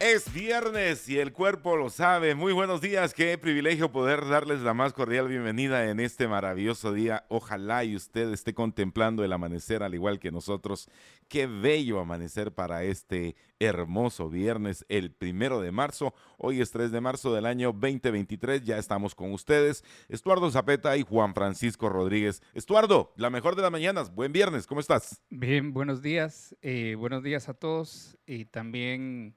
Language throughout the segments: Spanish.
Es viernes y el cuerpo lo sabe. Muy buenos días, qué privilegio poder darles la más cordial bienvenida en este maravilloso día. Ojalá y usted esté contemplando el amanecer al igual que nosotros. Qué bello amanecer para este hermoso viernes, el primero de marzo. Hoy es 3 de marzo del año 2023. Ya estamos con ustedes, Estuardo Zapeta y Juan Francisco Rodríguez. Estuardo, la mejor de las mañanas. Buen viernes, ¿cómo estás? Bien, buenos días. Eh, buenos días a todos y también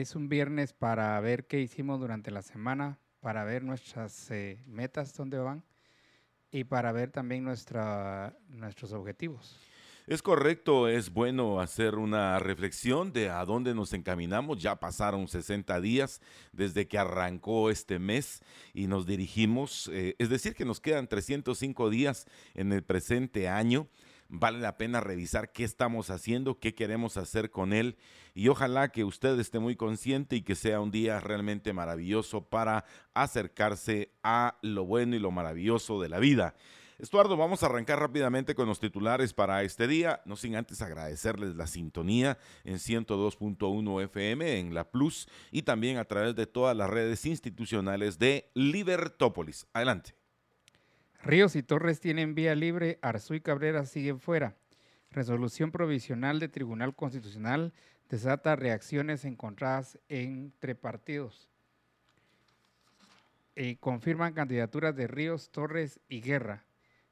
es un viernes para ver qué hicimos durante la semana, para ver nuestras eh, metas, dónde van, y para ver también nuestra, nuestros objetivos. Es correcto, es bueno hacer una reflexión de a dónde nos encaminamos. Ya pasaron 60 días desde que arrancó este mes y nos dirigimos, eh, es decir, que nos quedan 305 días en el presente año vale la pena revisar qué estamos haciendo, qué queremos hacer con él y ojalá que usted esté muy consciente y que sea un día realmente maravilloso para acercarse a lo bueno y lo maravilloso de la vida. Estuardo, vamos a arrancar rápidamente con los titulares para este día, no sin antes agradecerles la sintonía en 102.1 FM en La Plus y también a través de todas las redes institucionales de Libertópolis. Adelante. Ríos y Torres tienen vía libre, Arzú y Cabrera siguen fuera. Resolución provisional de Tribunal Constitucional desata reacciones encontradas entre partidos. Eh, confirman candidaturas de Ríos, Torres y Guerra.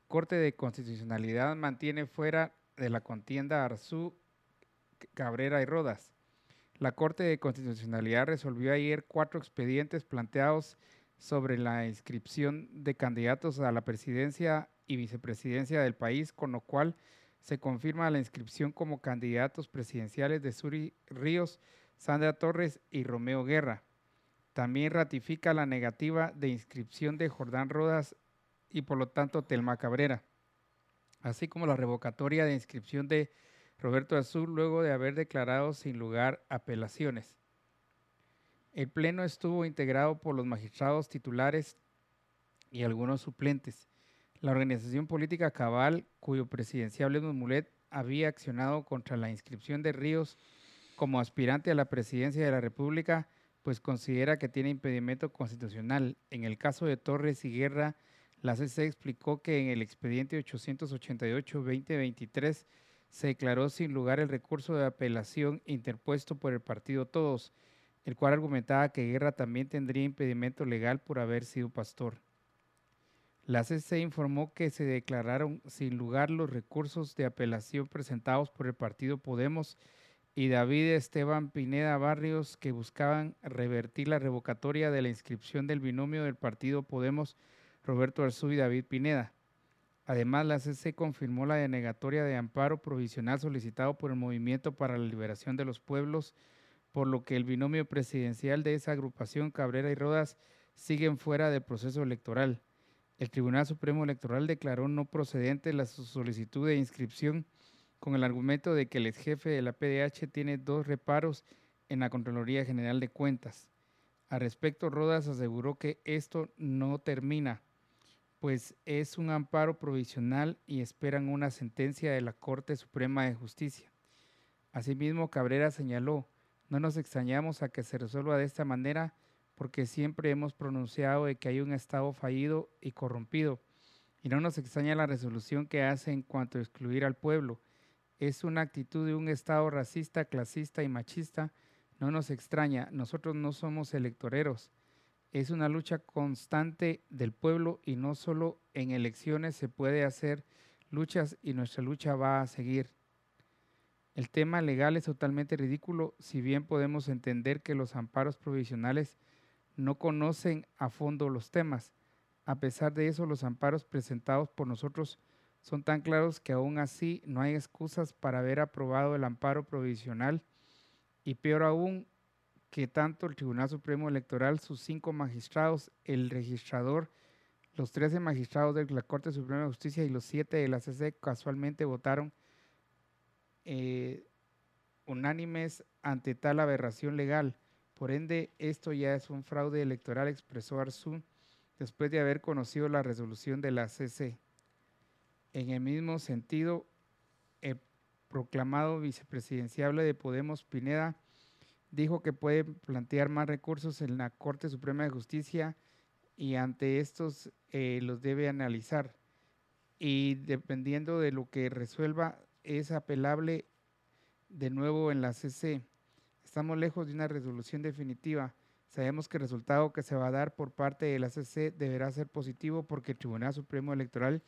Corte de Constitucionalidad mantiene fuera de la contienda Arzú, Cabrera y Rodas. La Corte de Constitucionalidad resolvió ayer cuatro expedientes planteados sobre la inscripción de candidatos a la presidencia y vicepresidencia del país, con lo cual se confirma la inscripción como candidatos presidenciales de Suri Ríos, Sandra Torres y Romeo Guerra. También ratifica la negativa de inscripción de Jordán Rodas y por lo tanto Telma Cabrera, así como la revocatoria de inscripción de Roberto Azul luego de haber declarado sin lugar apelaciones. El Pleno estuvo integrado por los magistrados titulares y algunos suplentes. La organización política Cabal, cuyo presidenciable Mulet había accionado contra la inscripción de Ríos como aspirante a la presidencia de la República, pues considera que tiene impedimento constitucional. En el caso de Torres y Guerra, la CC explicó que en el expediente 888-2023 se declaró sin lugar el recurso de apelación interpuesto por el partido Todos, el cual argumentaba que Guerra también tendría impedimento legal por haber sido pastor. La CC informó que se declararon sin lugar los recursos de apelación presentados por el partido Podemos y David Esteban Pineda Barrios que buscaban revertir la revocatoria de la inscripción del binomio del partido Podemos Roberto Arzú y David Pineda. Además, la CC confirmó la denegatoria de amparo provisional solicitado por el Movimiento para la Liberación de los Pueblos por lo que el binomio presidencial de esa agrupación, Cabrera y Rodas, siguen fuera del proceso electoral. El Tribunal Supremo Electoral declaró no procedente la solicitud de inscripción con el argumento de que el ex jefe de la PDH tiene dos reparos en la Contraloría General de Cuentas. Al respecto, Rodas aseguró que esto no termina, pues es un amparo provisional y esperan una sentencia de la Corte Suprema de Justicia. Asimismo, Cabrera señaló no nos extrañamos a que se resuelva de esta manera porque siempre hemos pronunciado de que hay un Estado fallido y corrompido. Y no nos extraña la resolución que hace en cuanto a excluir al pueblo. Es una actitud de un Estado racista, clasista y machista. No nos extraña, nosotros no somos electoreros. Es una lucha constante del pueblo y no solo en elecciones se puede hacer luchas y nuestra lucha va a seguir. El tema legal es totalmente ridículo, si bien podemos entender que los amparos provisionales no conocen a fondo los temas. A pesar de eso, los amparos presentados por nosotros son tan claros que aún así no hay excusas para haber aprobado el amparo provisional y peor aún que tanto el Tribunal Supremo Electoral, sus cinco magistrados, el registrador Los 13 magistrados de la Corte Suprema de Justicia y los 7 de la CC casualmente votaron eh, unánimes ante tal aberración legal. Por ende, esto ya es un fraude electoral, expresó Arzú después de haber conocido la resolución de la CC. En el mismo sentido, el proclamado vicepresidenciable de Podemos, Pineda, dijo que puede plantear más recursos en la Corte Suprema de Justicia y ante estos eh, los debe analizar. Y dependiendo de lo que resuelva, es apelable de nuevo en la CC. Estamos lejos de una resolución definitiva. Sabemos que el resultado que se va a dar por parte de la CC deberá ser positivo porque el Tribunal Supremo Electoral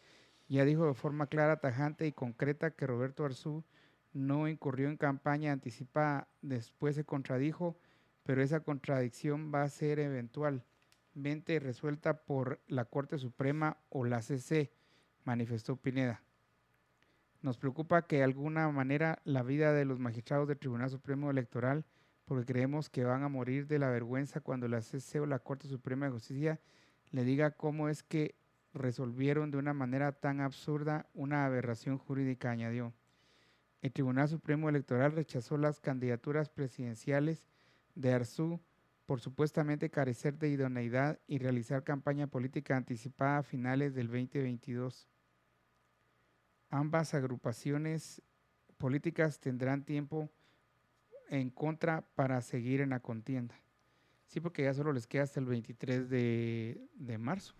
ya dijo de forma clara, tajante y concreta que Roberto Arzú no incurrió en campaña anticipada. Después se contradijo, pero esa contradicción va a ser eventualmente resuelta por la Corte Suprema o la CC, manifestó Pineda. Nos preocupa que de alguna manera la vida de los magistrados del Tribunal Supremo Electoral, porque creemos que van a morir de la vergüenza cuando la CC o la Corte Suprema de Justicia le diga cómo es que resolvieron de una manera tan absurda una aberración jurídica, añadió. El Tribunal Supremo Electoral rechazó las candidaturas presidenciales de Arzú por supuestamente carecer de idoneidad y realizar campaña política anticipada a finales del 2022 ambas agrupaciones políticas tendrán tiempo en contra para seguir en la contienda. Sí, porque ya solo les queda hasta el 23 de, marzo.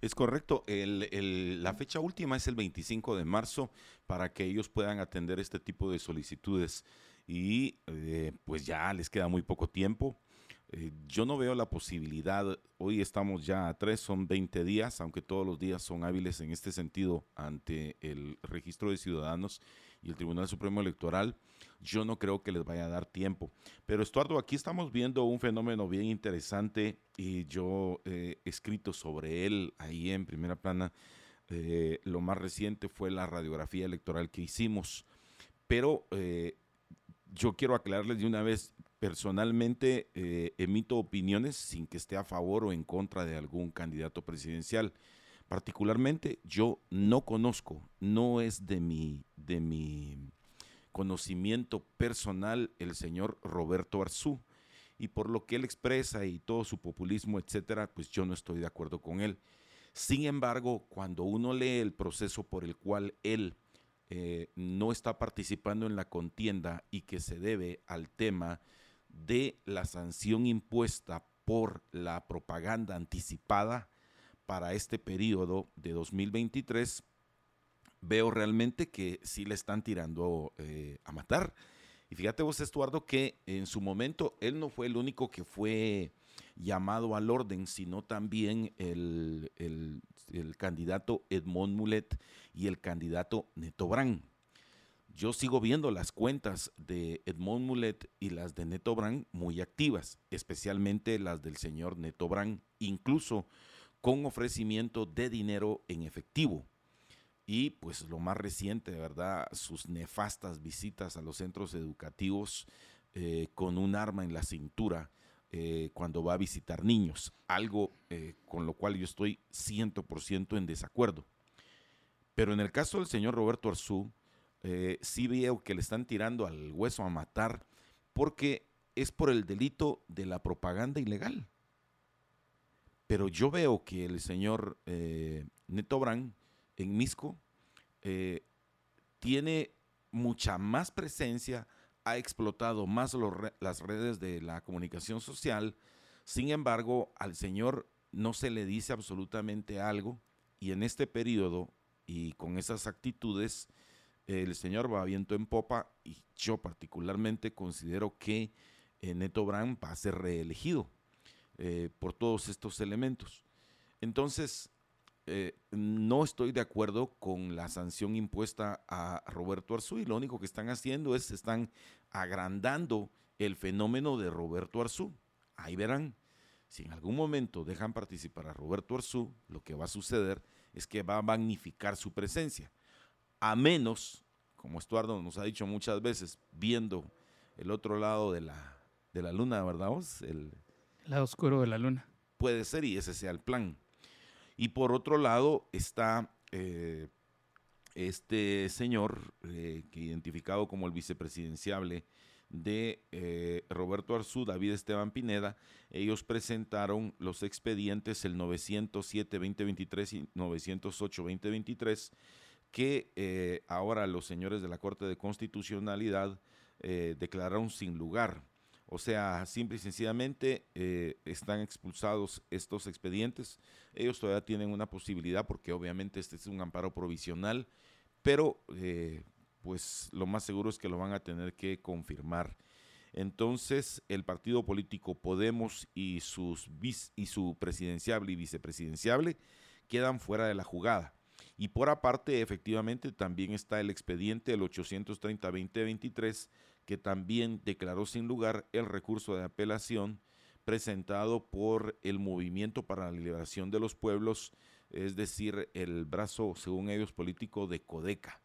Es correcto, la fecha última es el 25 de marzo para que ellos puedan atender este tipo de solicitudes y eh, pues ya les queda muy poco tiempo. Eh, yo no veo la posibilidad, hoy estamos ya a tres, son 20 días, aunque todos los días son hábiles en este sentido ante el registro de ciudadanos y el Tribunal Supremo Electoral, yo no creo que les vaya a dar tiempo. Pero Estuardo, aquí estamos viendo un fenómeno bien interesante y yo he escrito sobre él ahí en primera plana. Eh, lo más reciente fue la radiografía electoral que hicimos. Pero eh, yo quiero aclararles de una vez, personalmente eh, emito opiniones sin que esté a favor o en contra de algún candidato presidencial. Particularmente yo no conozco, no es de mi, de mi conocimiento personal el señor Roberto Arzú. Y por lo que él expresa y todo su populismo, etcétera, pues yo no estoy de acuerdo con él. Sin embargo, cuando uno lee el proceso por el cual él eh, no está participando en la contienda y que se debe al tema de la sanción impuesta por la propaganda anticipada para este periodo de 2023, veo realmente que sí le están tirando eh, a matar. Y fíjate vos, Estuardo, que en su momento él no fue el único que fue llamado al orden, sino también el, el candidato Edmond Mulet y el candidato Neto Brand yo sigo viendo las cuentas de Edmond Mulet y las de Neto Brand muy activas, especialmente las del señor Neto Brand, incluso con ofrecimiento de dinero en efectivo. Y pues lo más reciente, verdad, sus nefastas visitas a los centros educativos eh, con un arma en la cintura eh, cuando va a visitar niños, algo eh, con lo cual yo estoy 100% en desacuerdo. Pero en el caso del señor Roberto Arzú, eh, sí veo que le están tirando al hueso a matar porque es por el delito de la propaganda ilegal. Pero yo veo que el señor eh, Neto Brand en Misco eh, tiene mucha más presencia, ha explotado más las redes de la comunicación social. Sin embargo, al señor no se le dice absolutamente algo y en este periodo y con esas actitudes el señor va viento en popa y yo particularmente considero que eh, Neto Brand va a ser reelegido eh, por todos estos elementos. Entonces, eh, no estoy de acuerdo con la sanción impuesta a Roberto Arzú y lo único que están haciendo es están agrandando el fenómeno de Roberto Arzú. Ahí verán, si en algún momento dejan participar a Roberto Arzú, lo que va a suceder es que va a magnificar su presencia a menos, como Estuardo nos ha dicho muchas veces, viendo el otro lado de la, de la luna, ¿verdad vos? El lado oscuro de la luna. Puede ser y ese sea el plan. Y por otro lado está eh, este señor, que identificado como el vicepresidenciable de eh, Roberto Arzú, David Esteban Pineda, ellos presentaron los expedientes el 907-2023 y 908-2023, que eh, ahora los señores de la Corte de Constitucionalidad eh, declararon sin lugar. O sea, simple y sencillamente están expulsados estos expedientes. Ellos todavía tienen una posibilidad porque obviamente este es un amparo provisional, pero pues lo más seguro es que lo van a tener que confirmar. Entonces, el partido político Podemos y, sus y su presidenciable y vicepresidenciable quedan fuera de la jugada. Y por aparte, efectivamente, también está el expediente el 830-2023, que también declaró sin lugar el recurso de apelación presentado por el Movimiento para la Liberación de los Pueblos, es decir, el brazo, según ellos, político de Codeca.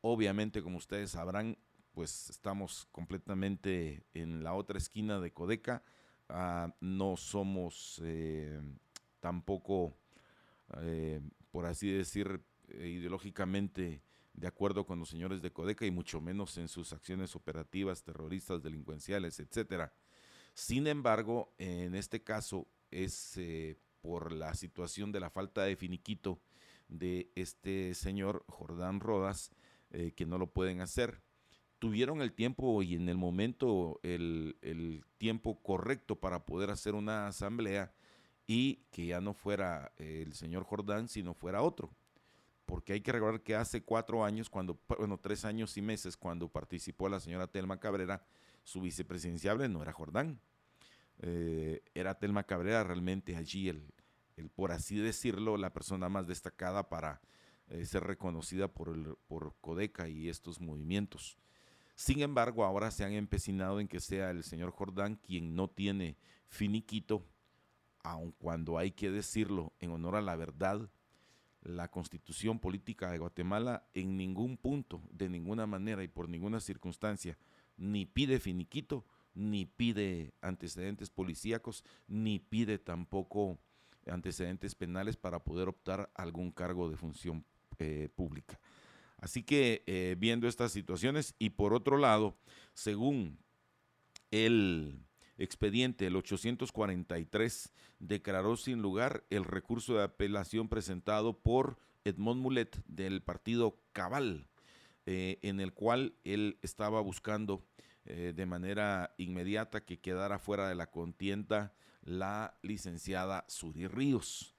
Obviamente, como ustedes sabrán, pues estamos completamente en la otra esquina de Codeca. Ah, no somos eh, tampoco, eh, por así decir, eh, ideológicamente de acuerdo con los señores de Codeca y mucho menos en sus acciones operativas, terroristas, delincuenciales, etcétera. Sin embargo, en este caso es por la situación de la falta de finiquito de este señor Jordán Rodas, eh, que no lo pueden hacer. Tuvieron el tiempo y en el momento el, tiempo correcto para poder hacer una asamblea y que ya no fuera el señor Jordán, sino fuera otro. Porque hay que recordar que hace cuatro años, cuando, bueno, tres años y meses, cuando participó la señora Telma Cabrera, su vicepresidenciable no era Jordán. Eh, era Telma Cabrera realmente allí el, el, por así decirlo, la persona más destacada para eh, ser reconocida por, el, por Codeca y estos movimientos. Sin embargo, ahora se han empecinado en que sea el señor Jordán quien no tiene finiquito, aun cuando hay que decirlo en honor a la verdad, la constitución política de Guatemala en ningún punto, de ninguna manera y por ninguna circunstancia, ni pide finiquito, ni pide antecedentes policíacos, ni pide tampoco antecedentes penales para poder optar algún cargo de función eh, pública. Así que eh, viendo estas situaciones y por otro lado, según el expediente, el 843 declaró sin lugar el recurso de apelación presentado por Edmond Mulet del partido Cabal, eh, en el cual él estaba buscando de manera inmediata que quedara fuera de la contienda la licenciada Suri Ríos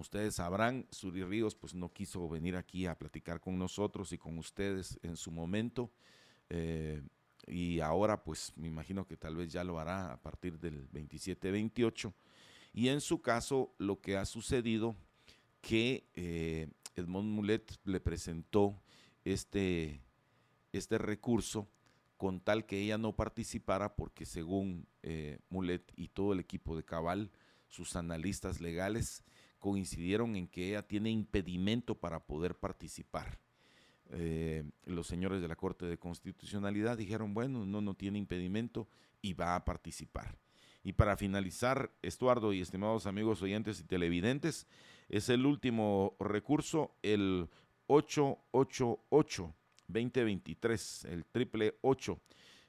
ustedes sabrán, Suri Ríos pues no quiso venir aquí a platicar con nosotros y con ustedes en su momento. Eh, y ahora pues me imagino que tal vez ya lo hará a partir del 27-28. Y en su caso lo que ha sucedido que eh, Edmond Mulet le presentó este, este recurso con tal que ella no participara porque según eh, Mulet y todo el equipo de Cabal, sus analistas legales, coincidieron en que ella tiene impedimento para poder participar. Eh, los señores de la Corte de Constitucionalidad dijeron, bueno, no, no tiene impedimento y va a participar. Y para finalizar, Estuardo y estimados amigos oyentes y televidentes, es el último recurso, el 888-2023, el triple 8,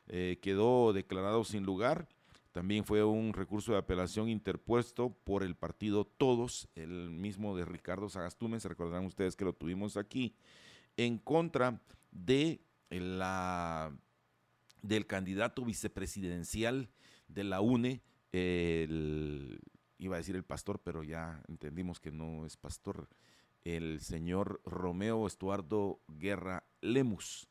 eh, quedó declarado sin lugar también fue un recurso de apelación interpuesto por el partido Todos, el mismo de Ricardo Sagastume, se recordarán ustedes que lo tuvimos aquí, en contra de la, del candidato vicepresidencial de la UNE, iba a decir el pastor, pero ya entendimos que no es pastor, el señor Romeo Estuardo Guerra Lemus.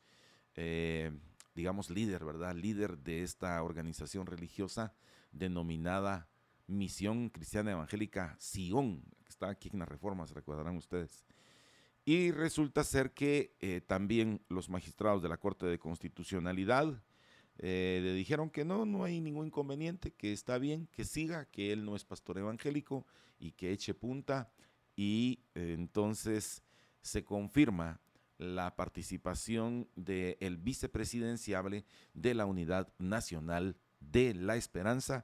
Eh, digamos, líder, ¿verdad? Líder de esta organización religiosa denominada Misión Cristiana Evangélica Sion, que está aquí en la Reforma, se recordarán ustedes. Y resulta ser que eh, también los magistrados de la Corte de Constitucionalidad eh, le dijeron que no, no hay ningún inconveniente, que está bien, que siga, que él no es pastor evangélico y que eche punta. Y eh, entonces se confirma la participación del vicepresidenciable de la Unidad Nacional de la Esperanza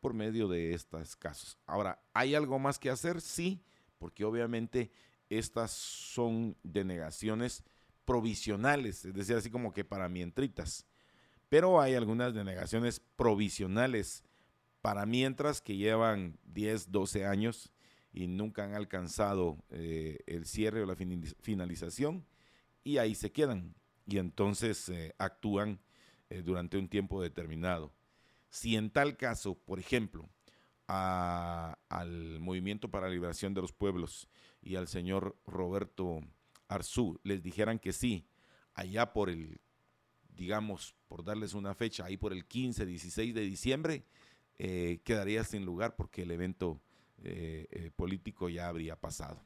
por medio de estos casos. Ahora, ¿hay algo más que hacer? Sí, porque obviamente estas son denegaciones provisionales, es decir, así como que para mientritas. Pero hay algunas denegaciones provisionales para mientras que llevan 10, 12 años y nunca han alcanzado eh, el cierre o la finalización y ahí se quedan y entonces eh, actúan eh, durante un tiempo determinado. Si en tal caso, por ejemplo, al Movimiento para la Liberación de los Pueblos y al señor Roberto Arzú les dijeran que sí, allá por el, digamos, por darles una fecha, ahí por el 15, 16 de diciembre, eh, quedaría sin lugar porque el evento eh, político ya habría pasado.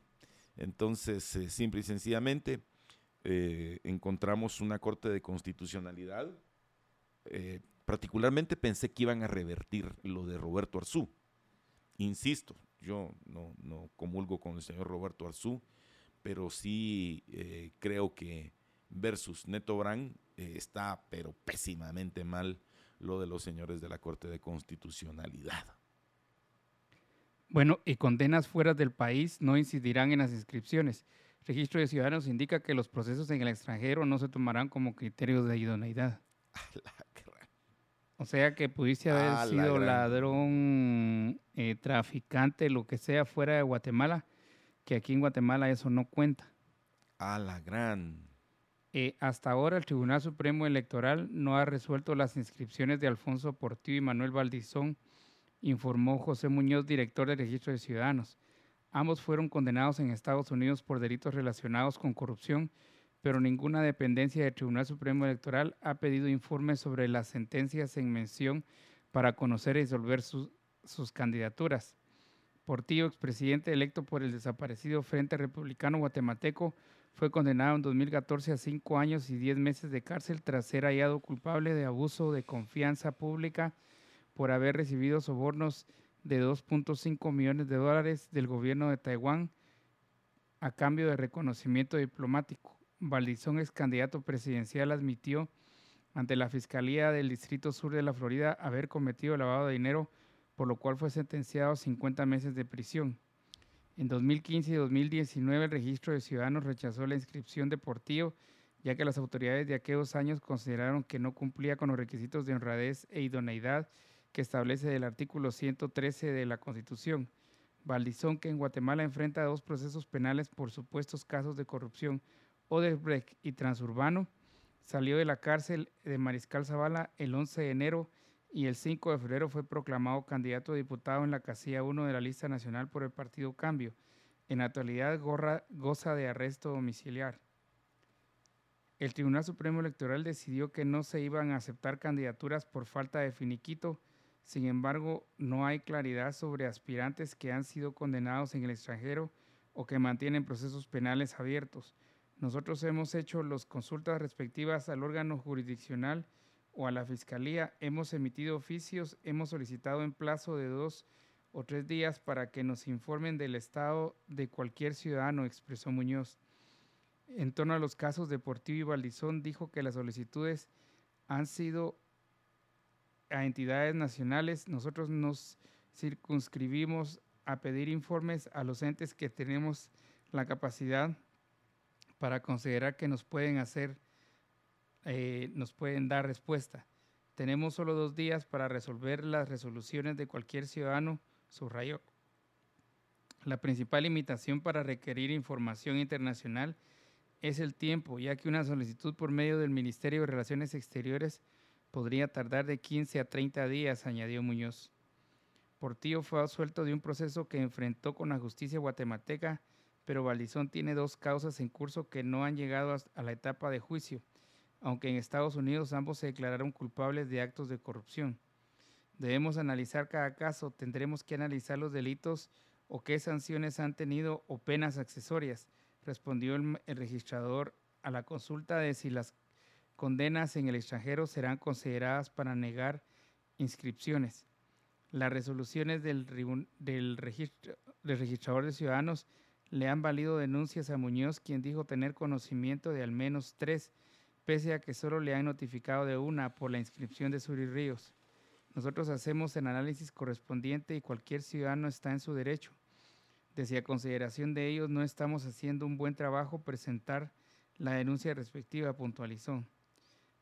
Entonces, simple y sencillamente, encontramos una Corte de Constitucionalidad particularmente pensé que iban a revertir lo de Roberto Arzú. Insisto, yo no, no comulgo con el señor Roberto Arzú, pero sí eh, creo que versus Neto Brand eh, está, pero pésimamente mal, lo de los señores de la Corte de Constitucionalidad. Bueno, y condenas fuera del país no incidirán en las inscripciones. registro de ciudadanos indica que los procesos en el extranjero no se tomarán como criterios de idoneidad. O sea que pudiste haber ah, sido ladrón, eh, traficante, lo que sea fuera de Guatemala, que aquí en Guatemala eso no cuenta. A la gran. Eh, hasta ahora el Tribunal Supremo Electoral no ha resuelto las inscripciones de Alfonso Portillo y Manuel Valdizón, informó José Muñoz, director del Registro de Ciudadanos. Ambos fueron condenados en Estados Unidos por delitos relacionados con corrupción pero ninguna dependencia del Tribunal Supremo Electoral ha pedido informes sobre las sentencias en mención para conocer y resolver sus candidaturas. Portillo, expresidente electo por el desaparecido Frente Republicano Guatemalteco, fue condenado en 2014 a cinco años y diez meses de cárcel tras ser hallado culpable de abuso de confianza pública por haber recibido sobornos de 2.5 millones de dólares del gobierno de Taiwán a cambio de reconocimiento diplomático. Valdizón, ex candidato presidencial, admitió ante la Fiscalía del Distrito Sur de la Florida haber cometido lavado de dinero, por lo cual fue sentenciado a 50 meses de prisión. En 2015 y 2019 el registro de ciudadanos rechazó la inscripción de Portillo, ya que las autoridades de aquellos años consideraron que no cumplía con los requisitos de honradez e idoneidad que establece el artículo 113 de la Constitución. Valdizón, que en Guatemala enfrenta dos procesos penales por supuestos casos de corrupción, Odebrecht y Transurbano, salió de la cárcel de Mariscal Zavala el 11 de enero y el 5 de febrero fue proclamado candidato a diputado en la casilla 1 de la lista nacional por el Partido Cambio. En actualidad goza de arresto domiciliar. El Tribunal Supremo Electoral decidió que no se iban a aceptar candidaturas por falta de finiquito. Sin embargo, no hay claridad sobre aspirantes que han sido condenados en el extranjero o que mantienen procesos penales abiertos. Nosotros hemos hecho las consultas respectivas al órgano jurisdiccional o a la fiscalía, hemos emitido oficios, hemos solicitado en plazo de dos o tres días para que nos informen del estado de cualquier ciudadano, expresó Muñoz. En torno a los casos de Portillo y Valdizón, dijo que las solicitudes han sido a entidades nacionales. Nosotros nos circunscribimos a pedir informes a los entes que tenemos la capacidad para considerar que nos pueden hacer, eh, nos pueden dar respuesta. Tenemos solo dos días para resolver las resoluciones de cualquier ciudadano, subrayó. La principal limitación para requerir información internacional es el tiempo, ya que una solicitud por medio del Ministerio de Relaciones Exteriores podría tardar de 15 a 30 días, añadió Muñoz. Portillo fue absuelto de un proceso que enfrentó con la justicia guatemalteca pero Valdizón tiene dos causas en curso que no han llegado a la etapa de juicio, aunque en Estados Unidos ambos se declararon culpables de actos de corrupción. Debemos analizar cada caso, tendremos que analizar los delitos o qué sanciones han tenido o penas accesorias, respondió el, registrador a la consulta de si las condenas en el extranjero serán consideradas para negar inscripciones. Las resoluciones del, del registrador de ciudadanos le han valido denuncias a Muñoz, quien dijo tener conocimiento de al menos tres, pese a que solo le han notificado de una por la inscripción de Suri Ríos. Nosotros hacemos el análisis correspondiente y cualquier ciudadano está en su derecho. Decía, a consideración de ellos, no estamos haciendo un buen trabajo presentar la denuncia respectiva, puntualizó.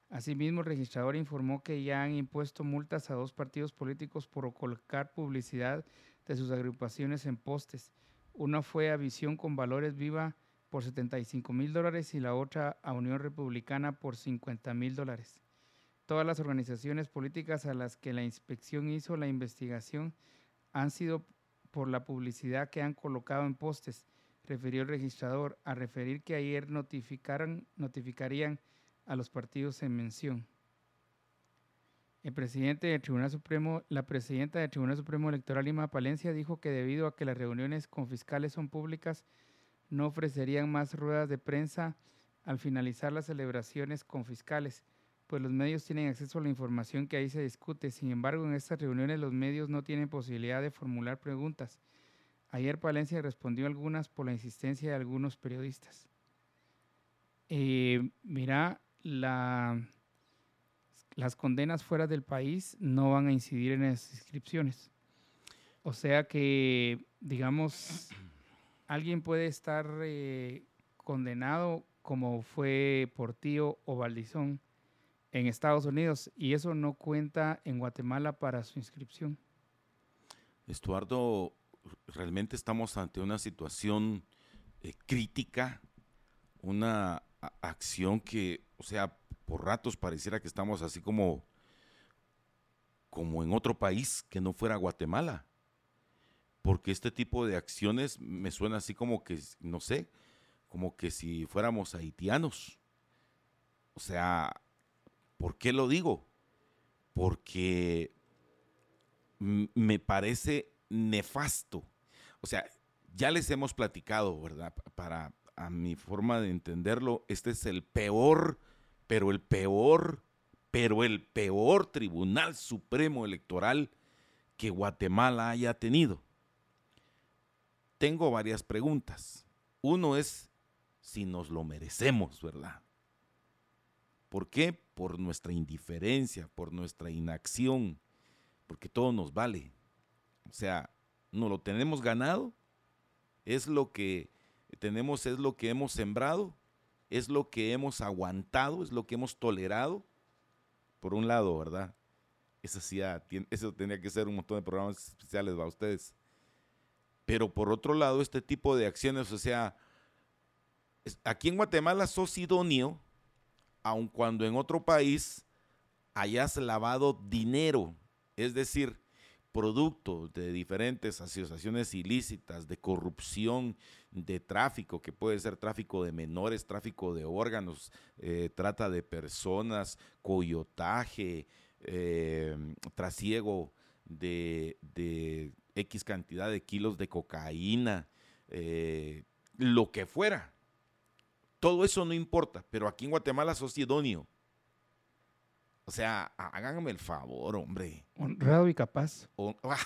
Asimismo, el registrador informó que ya han impuesto multas a dos partidos políticos por colocar publicidad de sus agrupaciones en postes. Una fue a Visión con Valores Viva por 75 mil dólares y la otra a Unión Republicana por 50 mil dólares. Todas las organizaciones políticas a las que la inspección hizo la investigación han sido por la publicidad que han colocado en postes, refirió el registrador, a referir que ayer notificarían a los partidos en mención. El presidente del Tribunal Supremo, la presidenta del Tribunal Supremo Electoral Lima Palencia dijo que debido a que las reuniones con fiscales son públicas, no ofrecerían más ruedas de prensa al finalizar las celebraciones con fiscales, pues los medios tienen acceso a la información que ahí se discute. Sin embargo, en estas reuniones los medios no tienen posibilidad de formular preguntas. Ayer Palencia respondió algunas por la insistencia de algunos periodistas. Eh, mira, la, las condenas fuera del país no van a incidir en las inscripciones. O sea que, digamos, alguien puede estar eh, condenado como fue Portillo o Valdizón en Estados Unidos y eso no cuenta en Guatemala para su inscripción. Estuardo, realmente estamos ante una situación eh, crítica, una acción que, o sea, por ratos pareciera que estamos así como, como en otro país que no fuera Guatemala porque este tipo de acciones me suena así como que, no sé, como que si fuéramos haitianos. O sea, ¿por qué lo digo? Porque me parece nefasto. O sea, ya les hemos platicado, ¿verdad? Para a mi forma de entenderlo, este es el peor, pero el peor, pero el peor Tribunal Supremo Electoral que Guatemala haya tenido tengo varias preguntas. Uno es si nos lo merecemos, ¿verdad? ¿Por qué? Por nuestra indiferencia, por nuestra inacción, porque todo nos vale. O sea, no lo tenemos ganado, es lo que tenemos, es lo que hemos sembrado, es lo que hemos aguantado, es lo que hemos tolerado. Por un lado, ¿verdad? Eso, sí, eso tenía que ser un montón de programas especiales para ustedes. Pero por otro lado, este tipo de acciones, o sea, aquí en Guatemala sos idóneo, aun cuando en otro país hayas lavado dinero, es decir, producto de diferentes asociaciones ilícitas, de corrupción, de tráfico, que puede ser tráfico de menores, tráfico de órganos, eh, trata de personas, coyotaje, eh, trasiego de, de X cantidad de kilos de cocaína, eh, lo que fuera. Todo eso no importa, pero aquí en Guatemala sos idóneo. O sea, háganme el favor, hombre. Honrado y capaz. Ah,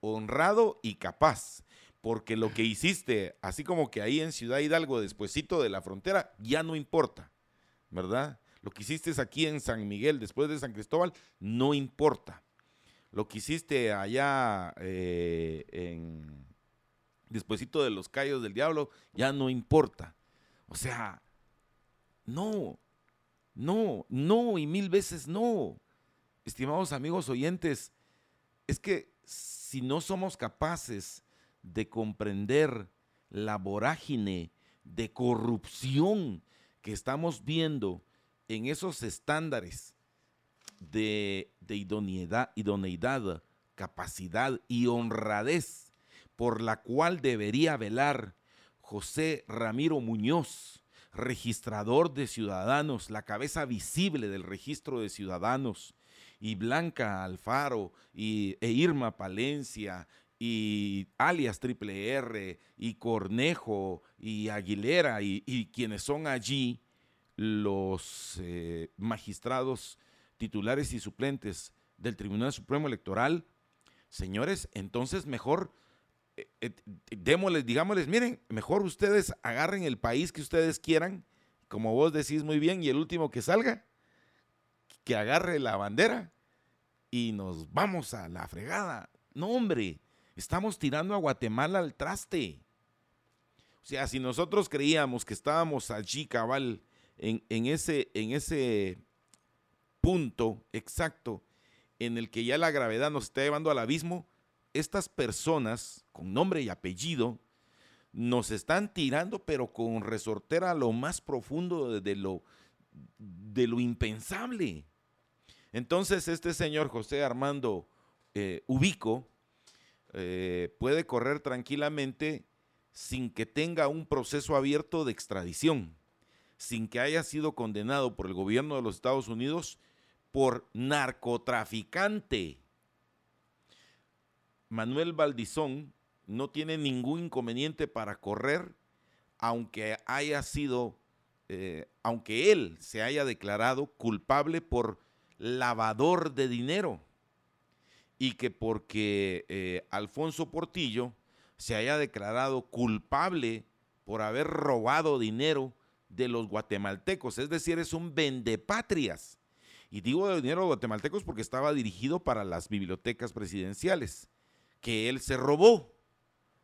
honrado y capaz. Porque lo que hiciste, así como que ahí en Ciudad Hidalgo, despuesito de la frontera, ya no importa, ¿verdad? Lo que hiciste aquí en San Miguel, después de San Cristóbal, no importa lo que hiciste allá eh, en despuesito de los callos del diablo ya no importa. O sea, no, no, no y mil veces no. Estimados amigos oyentes, es que si no somos capaces de comprender la vorágine de corrupción que estamos viendo en esos estándares de, idoneidad, idoneidad, capacidad y honradez por la cual debería velar José Ramiro Muñoz, registrador de ciudadanos, la cabeza visible del registro de ciudadanos, y Blanca Alfaro, y, e Irma Palencia, y alias Triple R, y Cornejo, y Aguilera, y, quienes son allí los eh, magistrados titulares y suplentes del Tribunal Supremo Electoral, señores, entonces mejor démosles, digámosles, miren, mejor ustedes agarren el país que ustedes quieran, como vos decís muy bien, y el último que salga, que agarre la bandera y nos vamos a la fregada. No, hombre, Estamos tirando a Guatemala al traste. O sea, si nosotros creíamos que estábamos allí, cabal, en, ese, en ese punto exacto en el que ya la gravedad nos está llevando al abismo, estas personas con nombre y apellido nos están tirando, pero con resortera a lo más profundo de, lo, de lo impensable. Entonces, este señor José Armando eh, Ubico eh, puede correr tranquilamente sin que tenga un proceso abierto de extradición, sin que haya sido condenado por el gobierno de los Estados Unidos por narcotraficante. Manuel Valdizón no tiene ningún inconveniente para correr, aunque haya sido, eh, aunque él se haya declarado culpable por lavador de dinero y que porque eh, Alfonso Portillo se haya declarado culpable por haber robado dinero de los guatemaltecos, es decir, es un vendepatrias. Y digo de dinero de guatemaltecos porque estaba dirigido para las bibliotecas presidenciales, que él se robó.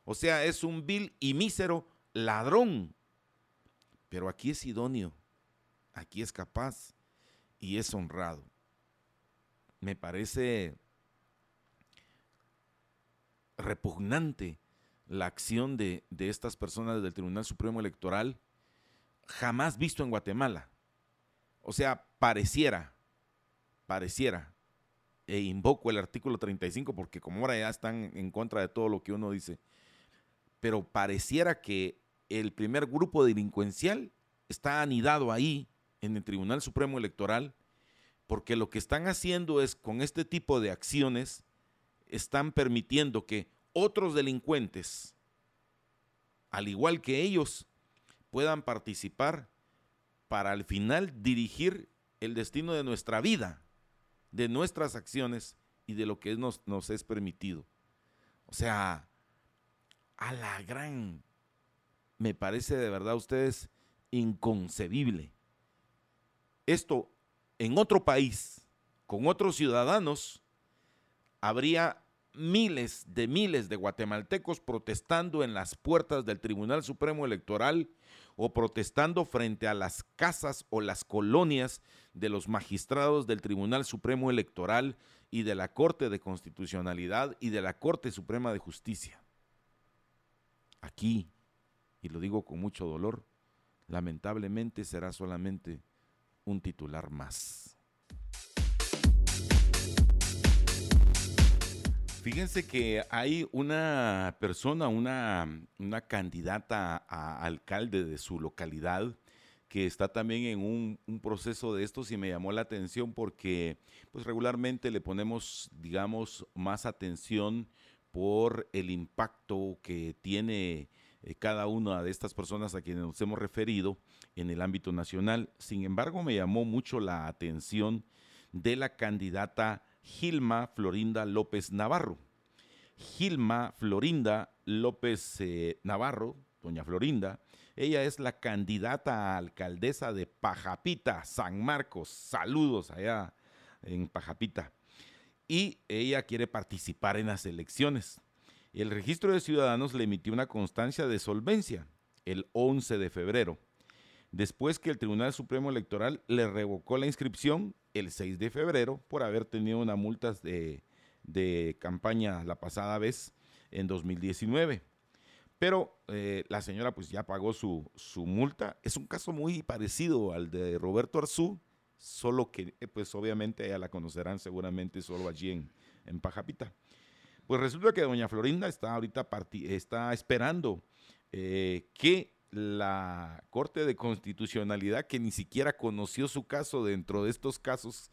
O sea, es un vil y mísero ladrón. Pero aquí es idóneo, aquí es capaz y es honrado. Me parece repugnante la acción de, estas personas del Tribunal Supremo Electoral jamás visto en Guatemala. O sea, pareciera, pareciera, e invoco el artículo 35 porque como ahora ya están en contra de todo lo que uno dice, pero pareciera que el primer grupo delincuencial está anidado ahí en el Tribunal Supremo Electoral porque lo que están haciendo es con este tipo de acciones están permitiendo que otros delincuentes, al igual que ellos, puedan participar para al final dirigir el destino de nuestra vida, de nuestras acciones y de lo que nos, es permitido. O sea, a la gran, me parece de verdad a ustedes inconcebible. Esto en otro país, con otros ciudadanos, habría miles de miles de guatemaltecos protestando en las puertas del Tribunal Supremo Electoral o protestando frente a las casas o las colonias de los magistrados del Tribunal Supremo Electoral y de la Corte de Constitucionalidad y de la Corte Suprema de Justicia. Aquí, y lo digo con mucho dolor, lamentablemente será solamente un titular más. Fíjense que hay una persona, una, una candidata a alcalde de su localidad que está también en un, proceso de estos y me llamó la atención porque pues regularmente le ponemos, digamos, más atención por el impacto que tiene eh, cada una de estas personas a quienes nos hemos referido en el ámbito nacional. Sin embargo, me llamó mucho la atención de la candidata Gilma Florinda López Navarro. Gilma Florinda López eh, Navarro, doña Florinda, ella es la candidata a alcaldesa de Pajapita, San Marcos. Saludos allá en Pajapita. Y ella quiere participar en las elecciones. El registro de ciudadanos le emitió una constancia de solvencia el 11 de febrero, después que el Tribunal Supremo Electoral le revocó la inscripción el 6 de febrero por haber tenido una multa de, campaña la pasada vez en 2019. Pero eh, la señora pues ya pagó su, multa. Es un caso muy parecido al de Roberto Arzú, solo que eh, pues obviamente ya la conocerán seguramente solo allí en, en Pajapita. Pues resulta que doña Florinda está ahorita está esperando eh, que la Corte de Constitucionalidad, que ni siquiera conoció su caso dentro de estos casos,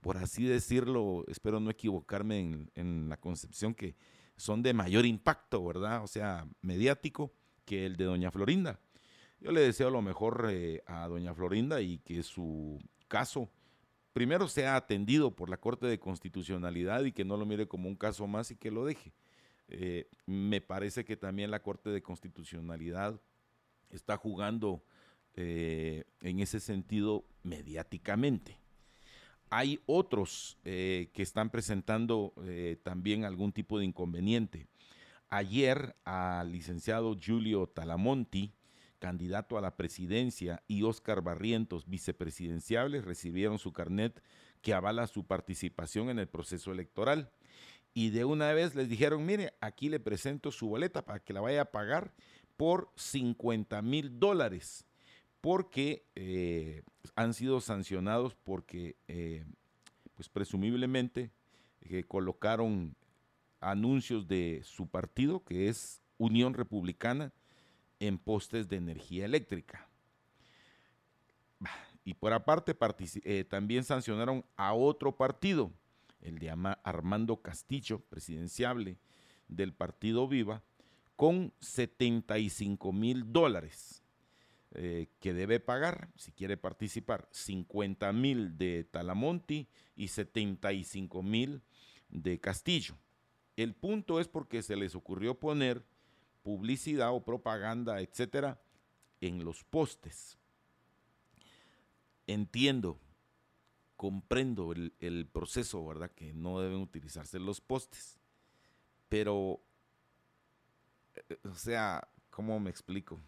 por así decirlo, espero no equivocarme en, la concepción que son de mayor impacto, ¿verdad? O sea, mediático que el de doña Florinda. Yo le deseo lo mejor eh, a doña Florinda y que su caso primero sea atendido por la Corte de Constitucionalidad y que no lo mire como un caso más y que lo deje. Eh, me parece que también la Corte de Constitucionalidad está jugando eh, en ese sentido mediáticamente. hay otros eh, que están presentando eh, también algún tipo de inconveniente. Ayer al licenciado Julio Talamonti, candidato a la presidencia, y Oscar Barrientos, vicepresidenciables, recibieron su carnet que avala su participación en el proceso electoral. Y de una vez les dijeron, mire, aquí le presento su boleta para que la vaya a pagar por 50 mil dólares porque eh, han sido sancionados porque, eh, pues presumiblemente, eh, colocaron anuncios de su partido, que es Unión Republicana, en postes de energía eléctrica. Y por aparte, también sancionaron a otro partido, el de Armando Castillo, presidenciable del partido Viva, con 75 mil dólares eh, que debe pagar si quiere participar 50 mil de Talamonti y 75 mil de Castillo. El punto es porque se les ocurrió poner publicidad o propaganda, etcétera, en los postes. Entiendo, comprendo el, el proceso, ¿verdad? Que no deben utilizarse los postes. Pero, o sea, ¿cómo me explico?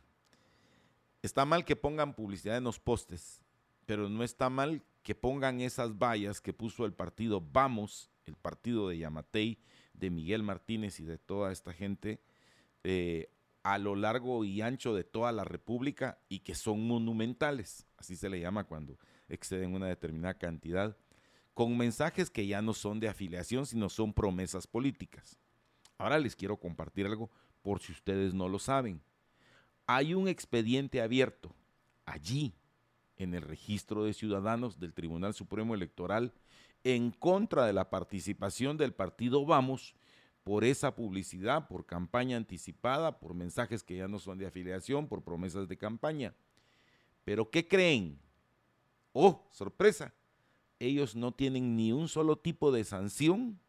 Está mal que pongan publicidad en los postes, pero no está mal que pongan esas vallas que puso el partido Vamos, el partido de Yamatei, de Miguel Martínez y de toda esta gente, eh, a lo largo y ancho de toda la República y que son monumentales, así se le llama cuando exceden una determinada cantidad, con mensajes que ya no son de afiliación, sino son promesas políticas. Ahora les quiero compartir algo por si ustedes no lo saben hay un expediente abierto allí en el registro de ciudadanos del Tribunal Supremo Electoral en contra de la participación del partido Vamos por esa publicidad, por campaña anticipada, por mensajes que ya no son de afiliación, por promesas de campaña. Pero ¿qué creen? Oh, sorpresa, ellos no tienen ni un solo tipo de sanción,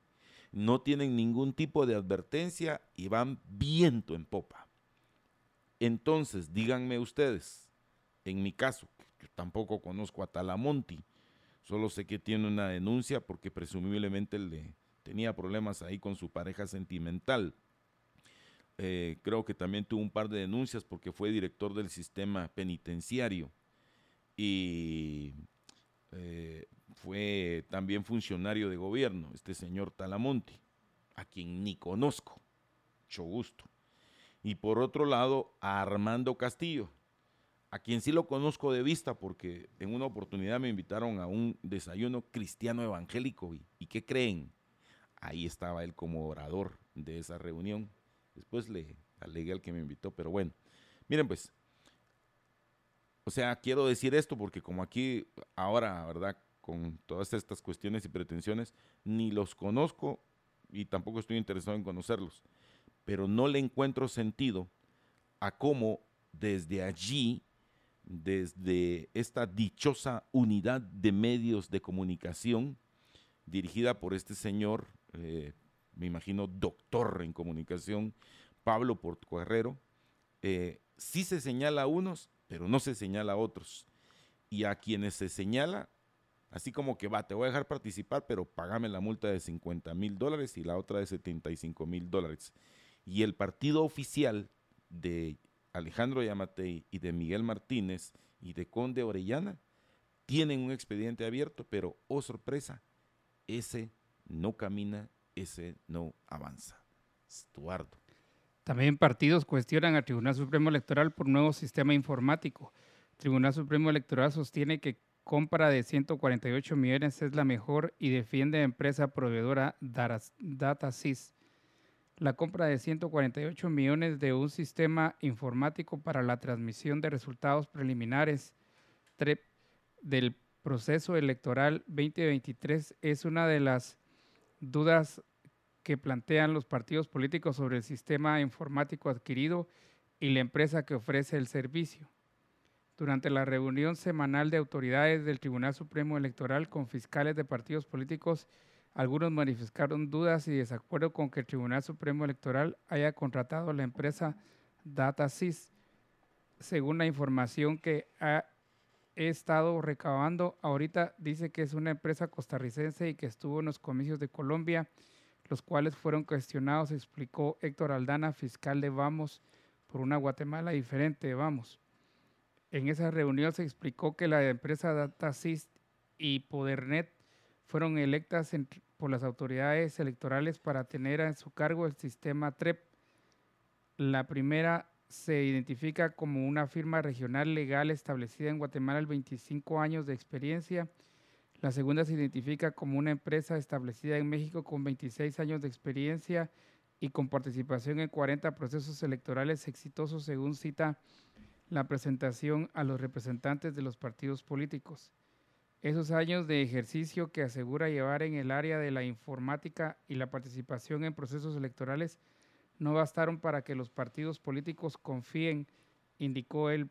no tienen ningún tipo de advertencia y van viento en popa. Entonces, díganme ustedes, en mi caso, que tampoco conozco a Talamonti, solo sé que tiene una denuncia porque presumiblemente le tenía problemas ahí con su pareja sentimental. Eh, creo que también tuvo un par de denuncias porque fue director del sistema penitenciario y eh, fue también funcionario de gobierno, este señor Talamonti, a quien ni conozco, mucho gusto y por otro lado a Armando Castillo, a quien sí lo conozco de vista porque en una oportunidad me invitaron a un desayuno cristiano evangélico y, y ¿qué creen? Ahí estaba él como orador de esa reunión. Después le alegué al que me invitó, pero bueno, miren pues, o sea, quiero decir esto porque como aquí ahora, ¿verdad? Con todas estas cuestiones y pretensiones, ni los conozco y tampoco estoy interesado en conocerlos pero no le encuentro sentido a cómo desde allí, desde esta dichosa unidad de medios de comunicación, dirigida por este señor, eh, me imagino doctor en comunicación, Pablo Portocarrero, eh, sí se señala a unos, pero no se señala a otros. Y a quienes se señala, así como que va, te voy a dejar participar, pero pagame la multa de 50 mil dólares y la otra de 75 mil dólares. Y el partido oficial de Alejandro Yamatei y de Miguel Martínez y de Conde Orellana tienen un expediente abierto, pero, oh sorpresa, ese no camina, ese no avanza. Estuardo. También partidos cuestionan al Tribunal Supremo Electoral por nuevo sistema informático. Tribunal Supremo Electoral sostiene que compra de 148 millones es la mejor y defiende a empresa proveedora DataSys la compra de 148 millones de un sistema informático para la transmisión de resultados preliminares del proceso electoral 2023 es una de las dudas que plantean los partidos políticos sobre el sistema informático adquirido y la empresa que ofrece el servicio. Durante la reunión semanal de autoridades del Tribunal Supremo Electoral con fiscales de partidos políticos algunos manifestaron dudas y desacuerdo con que el Tribunal Supremo Electoral haya contratado a la empresa DataSys, según la información que ha he estado recabando. Ahorita dice que es una empresa costarricense y que estuvo en los comicios de Colombia, los cuales fueron cuestionados, explicó Héctor Aldana, fiscal de Vamos, por una Guatemala diferente de Vamos. En esa reunión se explicó que la empresa DataSys y Podernet fueron electas por las autoridades electorales para tener en su cargo el sistema TREP. La primera se identifica como una firma regional legal establecida en Guatemala el 25 años de experiencia. La segunda se identifica como una empresa establecida en México con 26 años de experiencia y con participación en 40 procesos electorales exitosos según cita la presentación a los representantes de los partidos políticos. Esos años de ejercicio que asegura llevar en el área de la informática y la participación en procesos electorales no bastaron para que los partidos políticos confíen, indicó el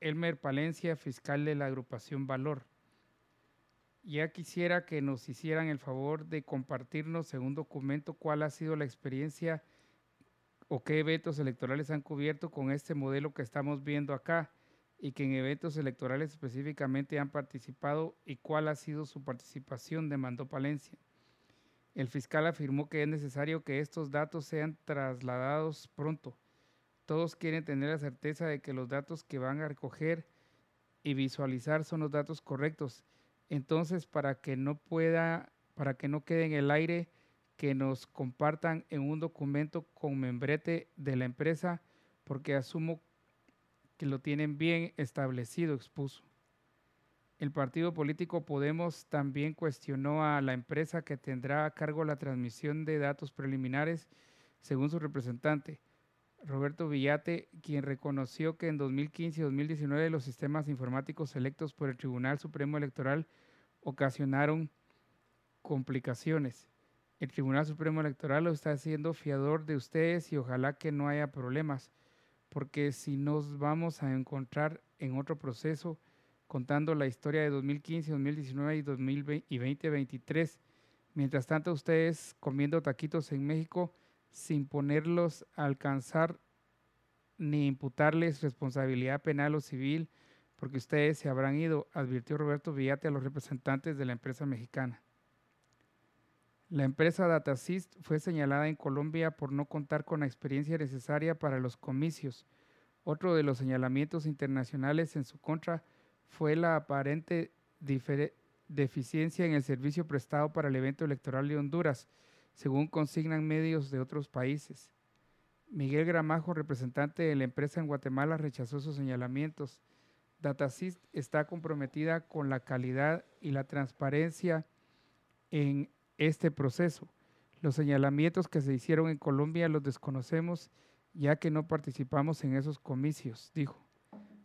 Elmer Palencia, fiscal de la agrupación Valor. Ya quisiera que nos hicieran el favor de compartirnos según documento cuál ha sido la experiencia o qué eventos electorales han cubierto con este modelo que estamos viendo acá y que en eventos electorales específicamente han participado y cuál ha sido su participación, demandó Palencia. El fiscal afirmó que es necesario que estos datos sean trasladados pronto. Todos quieren tener la certeza de que los datos que van a recoger y visualizar son los datos correctos. Entonces, para que no pueda, para que no quede en el aire, que nos compartan en un documento con membrete de la empresa, porque asumo que lo tienen bien establecido, expuso. El partido político Podemos también cuestionó a la empresa que tendrá a cargo la transmisión de datos preliminares, según su representante, Roberto Villate, quien reconoció que en 2015 y 2019 los sistemas informáticos selectos por el Tribunal Supremo Electoral ocasionaron complicaciones. El Tribunal Supremo Electoral lo está haciendo fiador de ustedes y ojalá que no haya problemas, porque si nos vamos a encontrar en otro proceso, contando la historia de 2015, 2019 y 2023. Mientras tanto, ustedes comiendo taquitos en México sin ponerlos a alcanzar ni imputarles responsabilidad penal o civil, porque ustedes se habrán ido, advirtió Roberto Villate a los representantes de la empresa mexicana. La empresa Datasys fue señalada en Colombia por no contar con la experiencia necesaria para los comicios. Otro de los señalamientos internacionales en su contra fue la aparente deficiencia en el servicio prestado para el evento electoral de Honduras, según consignan medios de otros países. Miguel Gramajo, representante de la empresa en Guatemala, rechazó esos señalamientos. Datasys está comprometida con la calidad y la transparencia en este proceso. Los señalamientos que se hicieron en Colombia los desconocemos ya que no participamos en esos comicios, dijo.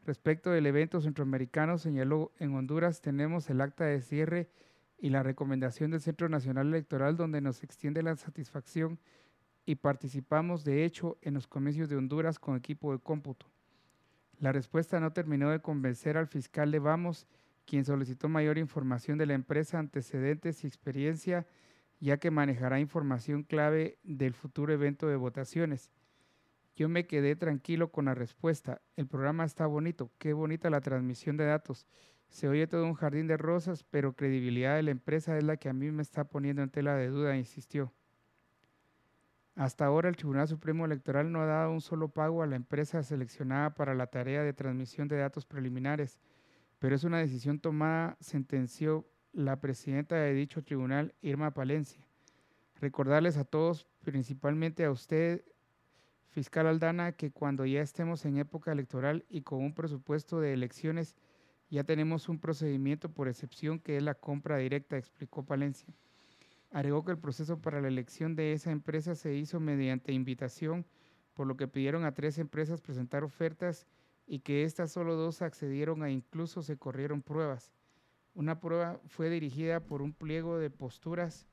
Respecto del evento centroamericano, señaló, en Honduras tenemos el acta de cierre y la recomendación del Centro Nacional Electoral donde nos extiende la satisfacción y participamos de hecho en los comicios de Honduras con equipo de cómputo. La respuesta no terminó de convencer al fiscal de Vamos, quien solicitó mayor información de la empresa, antecedentes y experiencia, ya que manejará información clave del futuro evento de votaciones. Yo me quedé tranquilo con la respuesta. El programa está bonito, qué bonita la transmisión de datos. Se oye todo un jardín de rosas, pero credibilidad de la empresa es la que a mí me está poniendo en tela de duda, insistió. Hasta ahora el Tribunal Supremo Electoral no ha dado un solo pago a la empresa seleccionada para la tarea de transmisión de datos preliminares, pero es una decisión tomada, sentenció la presidenta de dicho tribunal, Irma Palencia. Recordarles a todos, principalmente a usted, fiscal Aldana, que cuando ya estemos en época electoral y con un presupuesto de elecciones, ya tenemos un procedimiento por excepción que es la compra directa, explicó Palencia. Agregó que el proceso para la elección de esa empresa se hizo mediante invitación, por lo que pidieron a tres empresas presentar ofertas y que estas solo dos accedieron a incluso se corrieron pruebas. Una prueba fue dirigida por un pliego de posturas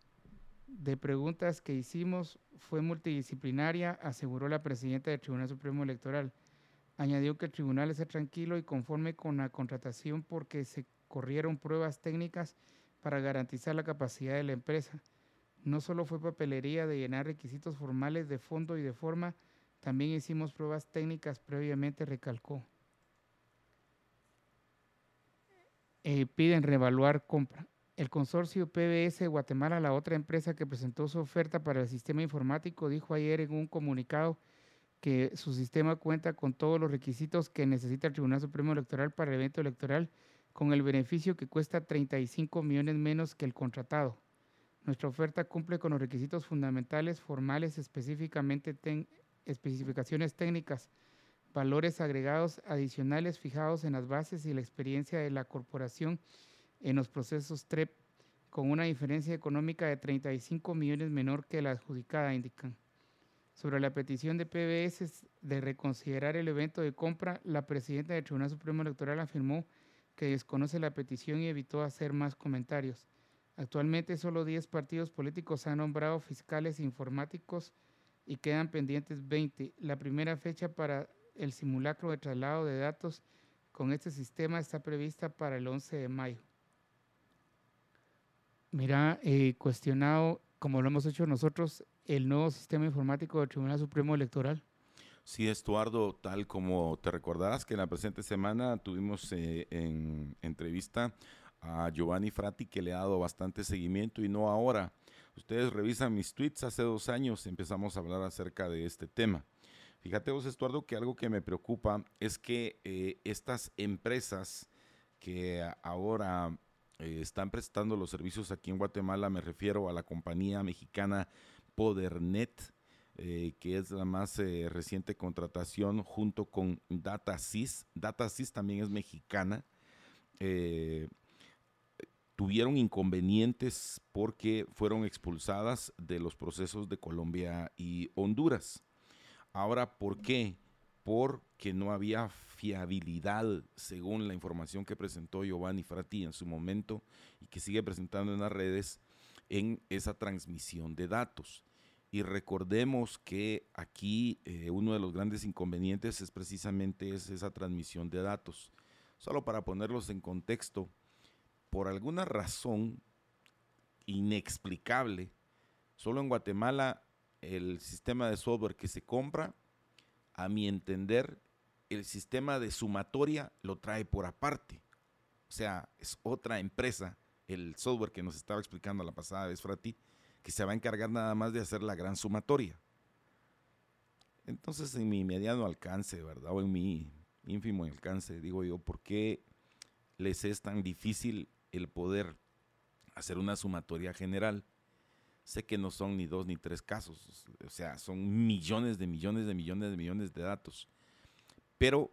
de preguntas que hicimos fue multidisciplinaria, aseguró la presidenta del Tribunal Supremo Electoral. Añadió que el tribunal está tranquilo y conforme con la contratación porque se corrieron pruebas técnicas para garantizar la capacidad de la empresa. No solo fue papelería de llenar requisitos formales de fondo y de forma, también hicimos pruebas técnicas previamente, recalcó. Eh, piden reevaluar compra. El consorcio PBS Guatemala, la otra empresa que presentó su oferta para el sistema informático, dijo ayer en un comunicado que su sistema cuenta con todos los requisitos que necesita el Tribunal Supremo Electoral para el evento electoral, con el beneficio que cuesta 35 millones menos que el contratado. Nuestra oferta cumple con los requisitos fundamentales, formales, específicamente especificaciones técnicas, valores agregados adicionales fijados en las bases y la experiencia de la corporación en los procesos TREP, con una diferencia económica de 35 millones menor que la adjudicada, indican. Sobre la petición de PBS de reconsiderar el evento de compra, la presidenta del Tribunal Supremo Electoral afirmó que desconoce la petición y evitó hacer más comentarios. Actualmente solo 10 partidos políticos han nombrado fiscales informáticos y quedan pendientes 20. La primera fecha para el simulacro de traslado de datos con este sistema está prevista para el 11 de mayo. Mira, eh, cuestionado, como lo hemos hecho nosotros, el nuevo sistema informático del Tribunal Supremo Electoral. Sí, Estuardo, tal como te recordarás que en la presente semana tuvimos eh, en entrevista a Giovanni Frati que le ha dado bastante seguimiento y no ahora. Ustedes revisan mis tweets, hace dos años empezamos a hablar acerca de este tema. Fíjate vos, Estuardo, que algo que me preocupa es que eh, estas empresas que ahora eh, están prestando los servicios aquí en Guatemala, me refiero a la compañía mexicana Podernet, eh, que es la más reciente contratación junto con DataSys. DataSys también es mexicana tuvieron inconvenientes porque fueron expulsadas de los procesos de Colombia y Honduras. Ahora, ¿por qué? Porque no había fiabilidad, según la información que presentó Giovanni Frati en su momento y que sigue presentando en las redes, en esa transmisión de datos. Y recordemos que aquí eh, uno de los grandes inconvenientes es precisamente esa transmisión de datos. Solo para ponerlos en contexto, por alguna razón inexplicable, solo en Guatemala el sistema de software que se compra, a mi entender, el sistema de sumatoria lo trae por aparte. O sea, es otra empresa, el software que nos estaba explicando la pasada vez, Frati, que se va a encargar nada más de hacer la gran sumatoria. Entonces, en mi mediano alcance, ¿verdad? O en mi ínfimo alcance, digo yo, ¿por qué les es tan difícil el poder hacer una sumatoria general. Sé que no son ni dos ni tres casos, o sea, son millones de millones de millones de millones de datos. Pero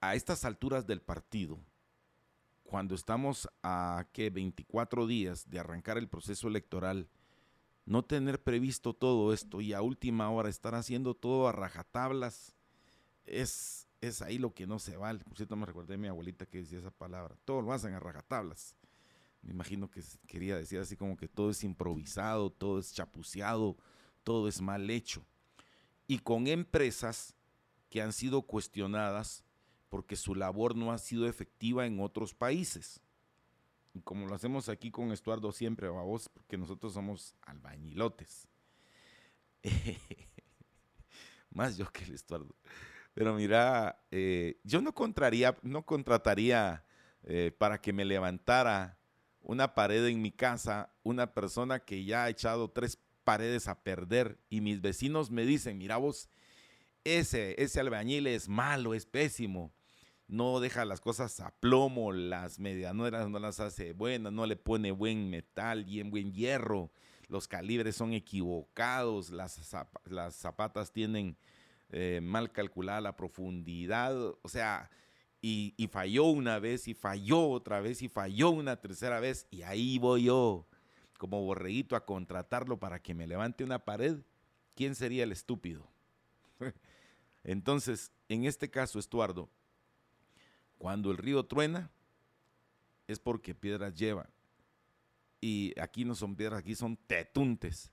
a estas alturas del partido, cuando estamos a que 24 días de arrancar el proceso electoral, no tener previsto todo esto y a última hora estar haciendo todo a rajatablas, es, es ahí lo que no se vale. Por cierto, me recordé a mi abuelita que decía esa palabra. Todo lo hacen a rajatablas. Me imagino que quería decir así como que todo es improvisado, todo es chapuceado, todo es mal hecho. Y con empresas que han sido cuestionadas porque su labor no ha sido efectiva en otros países. Y como lo hacemos aquí con Estuardo siempre, a vos, porque nosotros somos albañilotes. Más yo que el Estuardo. Pero mira, eh, yo no, contraría, no contrataría eh, para que me levantara una pared en mi casa una persona que ya ha echado tres paredes a perder y mis vecinos me dicen, mira vos, ese, ese albañil es malo, es pésimo, no deja las cosas a plomo, las medianueras no las hace buenas, no le pone buen metal, bien buen hierro, los calibres son equivocados, las, las zapatas tienen eh, mal calculada la profundidad, o sea, y, falló una vez y falló otra vez y falló una tercera vez y ahí voy yo como borreguito a contratarlo para que me levante una pared. ¿Quién sería el estúpido? Entonces, en este caso, Estuardo, cuando el río truena, es porque piedras llevan. Y aquí no son piedras, aquí son tetuntes.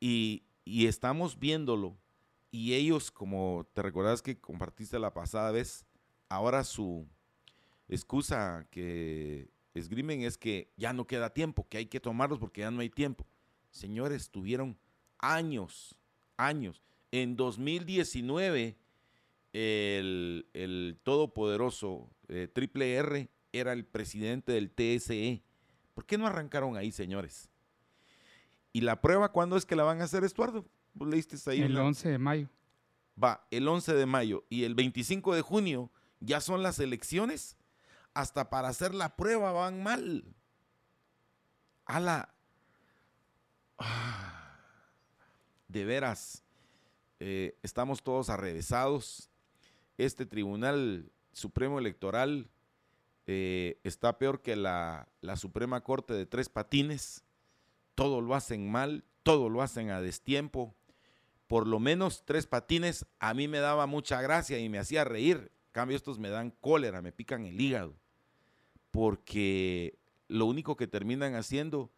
Y, y estamos viéndolo y ellos, como te recordás que compartiste la pasada vez, ahora su excusa que esgrimen es que ya no queda tiempo, que hay que tomarlos porque ya no hay tiempo. Señores, tuvieron años, años. En 2019, el, el todopoderoso eh, Triple R era el presidente del TSE. ¿Por qué no arrancaron ahí, señores? ¿Y la prueba cuándo es que la van a hacer, Estuardo? ¿Vos leíste ahí? El 11 de mayo. Va, el 11 de mayo y el 25 de junio ya son las elecciones. Hasta para hacer la prueba van mal. A la... Ah, de veras, eh, estamos todos arrevesados. Este Tribunal Supremo Electoral eh, está peor que la, la Suprema Corte de Tres Patines. Todo lo hacen mal, todo lo hacen a destiempo. Por lo menos Tres Patines a mí me daba mucha gracia y me hacía reír. Cambio, estos me dan cólera, me pican el hígado. Porque lo único que terminan haciendo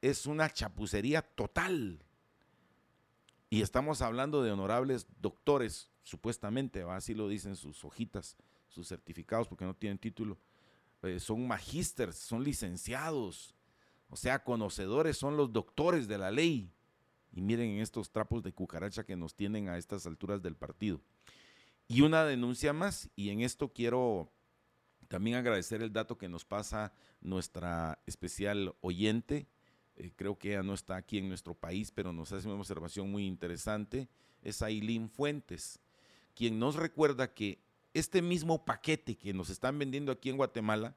es una chapucería total. Y estamos hablando de honorables doctores, supuestamente, así lo dicen sus hojitas, sus certificados, porque no tienen título. Eh, son magísters, son licenciados, o sea, conocedores, son los doctores de la ley. Y miren estos trapos de cucaracha que nos tienen a estas alturas del partido. Y una denuncia más, y en esto quiero también agradecer el dato que nos pasa nuestra especial oyente, eh, creo que ella no está aquí en nuestro país, pero nos hace una observación muy interesante, es Aileen Fuentes, quien nos recuerda que este mismo paquete que nos están vendiendo aquí en Guatemala,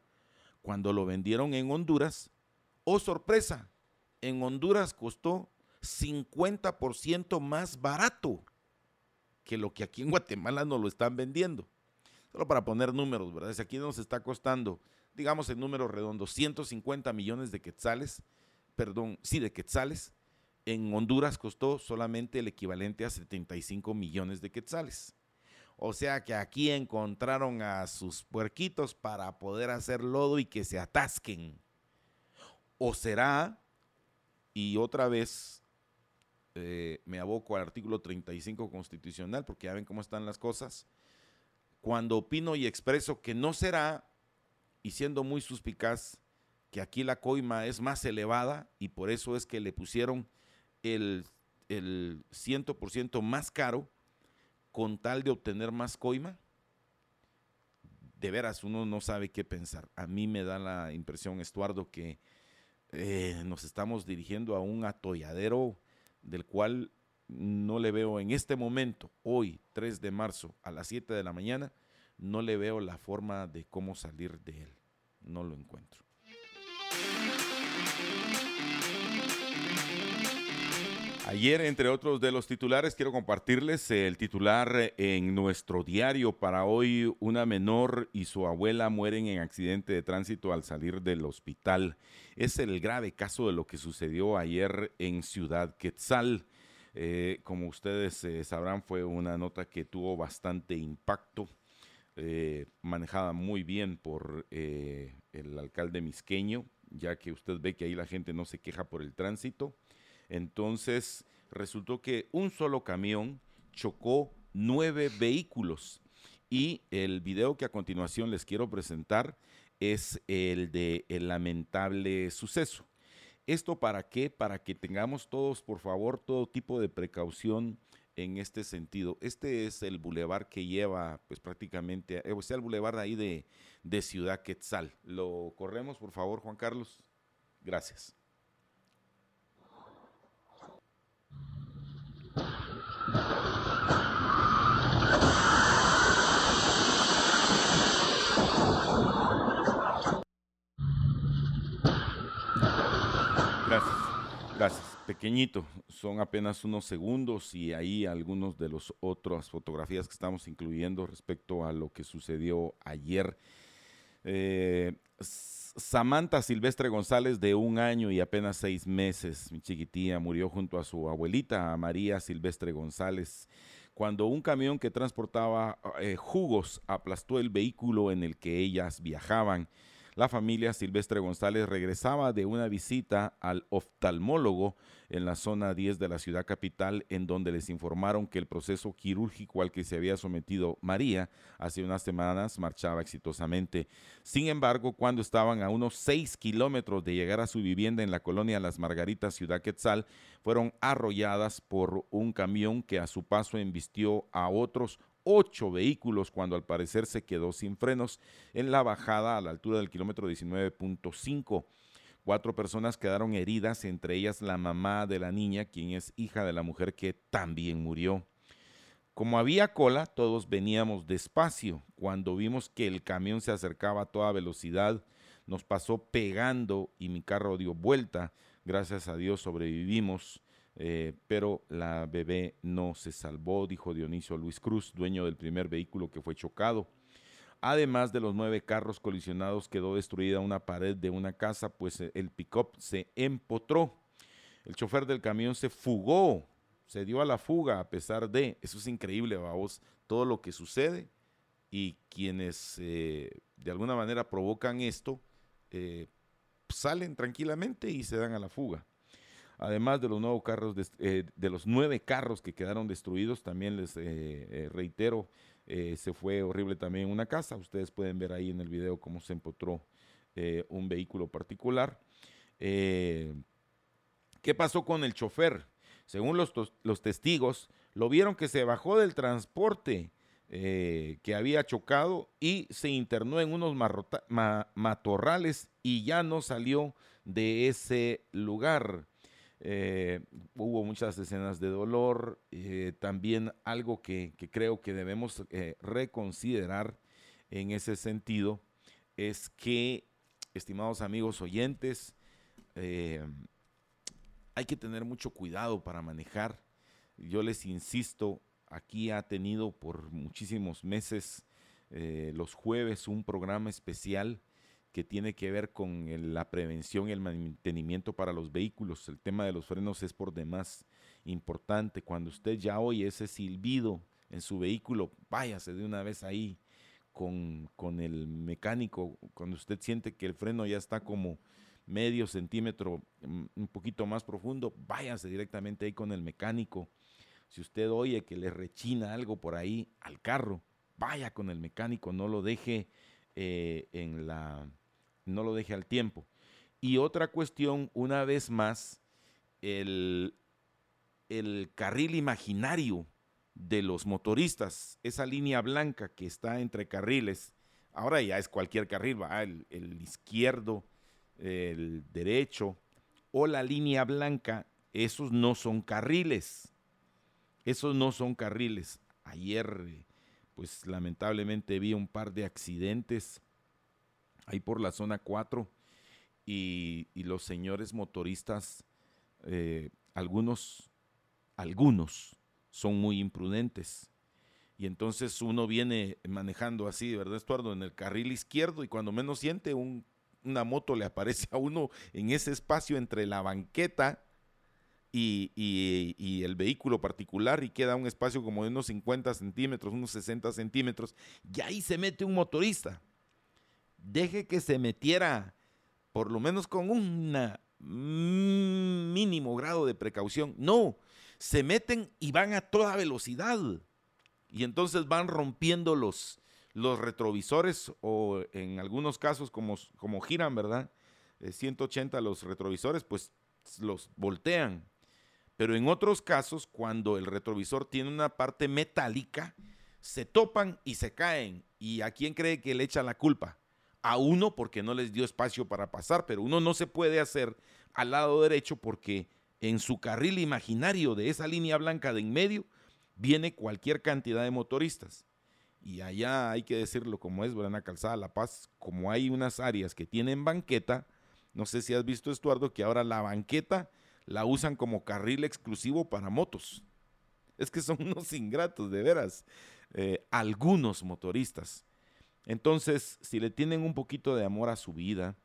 cuando lo vendieron en Honduras, oh sorpresa, en Honduras costó 50% más barato que lo que aquí en Guatemala nos lo están vendiendo. Solo para poner números, ¿verdad? Si aquí nos está costando, digamos en números redondos, 150 millones de quetzales, perdón, sí, de quetzales, en Honduras costó solamente el equivalente a 75 millones de quetzales. O sea que aquí encontraron a sus puerquitos para poder hacer lodo y que se atasquen. O será, y otra vez eh, me aboco al artículo 35 constitucional, porque ya ven cómo están las cosas, cuando opino y expreso que no será, y siendo muy suspicaz, que aquí la coima es más elevada y por eso es que le pusieron el, el 100% más caro con tal de obtener más coima. De veras, uno no sabe qué pensar. A mí me da la impresión, Estuardo, que eh, nos estamos dirigiendo a un atolladero del cual no le veo en este momento, hoy 3 de marzo a las 7 de la mañana, no le veo la forma de cómo salir de él. No lo encuentro. Ayer, entre otros de los titulares, quiero compartirles el titular en nuestro diario para hoy. Una menor y su abuela mueren en accidente de tránsito al salir del hospital. Es el grave caso de lo que sucedió ayer en Ciudad Quetzal. Eh, como ustedes eh, sabrán, fue una nota que tuvo bastante impacto, eh, manejada muy bien por el alcalde misqueño, ya que usted ve que ahí la gente no se queja por el tránsito. Entonces resultó que un solo camión chocó nueve vehículos y el video que a continuación les quiero presentar es el de el lamentable suceso. ¿Esto para qué? Para que tengamos todos, por favor, todo tipo de precaución en este sentido. Este es el bulevar que lleva, pues prácticamente, eh, o sea, el bulevar ahí de, de Ciudad Quetzal. Lo corremos, por favor, Juan Carlos. Gracias. Gracias, gracias. Pequeñito, son apenas unos segundos y ahí algunos de las otras fotografías que estamos incluyendo respecto a lo que sucedió ayer. Eh, Samantha Silvestre González, de un año y apenas seis meses, mi chiquitía, murió junto a su abuelita, María Silvestre González, cuando un camión que transportaba eh, jugos aplastó el vehículo en el que ellas viajaban. La familia Silvestre González regresaba de una visita al oftalmólogo en la zona 10 de la ciudad capital, en donde les informaron que el proceso quirúrgico al que se había sometido María hace unas semanas marchaba exitosamente. Sin embargo, cuando estaban a unos 6 kilómetros de llegar a su vivienda en la colonia Las Margaritas, ciudad Quetzal, fueron arrolladas por un camión que a su paso embistió a otros ocho vehículos cuando al parecer se quedó sin frenos en la bajada a la altura del kilómetro 19.5. Cuatro personas quedaron heridas, entre ellas la mamá de la niña, quien es hija de la mujer que también murió. Como había cola, todos veníamos despacio. Cuando vimos que el camión se acercaba a toda velocidad, nos pasó pegando y mi carro dio vuelta. Gracias a Dios sobrevivimos, eh, pero la bebé no se salvó, dijo Dionisio Luis Cruz, dueño del primer vehículo que fue chocado. Además de los nueve carros colisionados, quedó destruida una pared de una casa, pues el pick-up se empotró. El chofer del camión se fugó se dio a la fuga a pesar de, eso es increíble, vamos, todo lo que sucede y quienes eh, de alguna manera provocan esto eh, salen tranquilamente y se dan a la fuga. Además de los, nuevos carros eh, de, los nueve carros que quedaron destruidos, también les reitero, se fue horrible también una casa. Ustedes pueden ver ahí en el video cómo se empotró un vehículo particular. ¿Qué pasó con el chofer? Según los, testigos, lo vieron que se bajó del transporte eh, que había chocado y se internó en unos matorrales y ya no salió de ese lugar. Eh, hubo muchas escenas de dolor, eh, también algo que, creo que debemos reconsiderar en ese sentido es que, estimados amigos oyentes, hay que tener mucho cuidado para manejar. Yo les insisto, aquí ha tenido por muchísimos meses eh, los jueves un programa especial que tiene que ver con la prevención y el mantenimiento para los vehículos. El tema de los frenos es por demás importante. Cuando usted ya oye ese silbido en su vehículo, váyase de una vez ahí con, con el mecánico. Cuando usted siente que el freno ya está como medio centímetro, mm, un poquito más profundo, váyase directamente ahí con el mecánico. Si usted oye que le rechina algo por ahí al carro, vaya con el mecánico, no lo deje eh, en la, no lo deje al tiempo. Y otra cuestión, una vez más, el, el carril imaginario de los motoristas, esa línea blanca que está entre carriles, ahora ya es cualquier carril, va el, el izquierdo, el derecho o la línea blanca, esos no son carriles. Esos no son carriles. Ayer, pues lamentablemente vi un par de accidentes ahí por la zona 4 y, los señores motoristas, eh, algunos, algunos son muy imprudentes. Y entonces uno viene manejando así, ¿verdad, Estuardo? En el carril izquierdo y cuando menos siente un una moto le aparece a uno en ese espacio entre la banqueta y, el vehículo particular y queda un espacio como de unos 50 centímetros, unos 60 centímetros, y ahí se mete un motorista. Deje que se metiera por lo menos con un mínimo grado de precaución. No, se meten y van a toda velocidad. Y entonces van rompiendo los, los retrovisores o en algunos casos como, como giran, ¿verdad? 180 eh, los retrovisores, pues los voltean. Pero en otros casos, cuando el retrovisor tiene una parte metálica, se topan y se caen. ¿Y a quién cree que le echa la culpa? A uno porque no les dio espacio para pasar, pero uno no se puede hacer al lado derecho porque en su carril imaginario de esa línea blanca de en medio viene cualquier cantidad de motoristas y allá hay que decirlo como es, ¿verdad? Calzada La Paz, como hay unas áreas que tienen banqueta, no sé si has visto, Estuardo, que ahora la banqueta la usan como carril exclusivo para motos. Es que son unos ingratos, de veras, eh, algunos motoristas. Entonces, si le tienen un poquito de amor a su vida,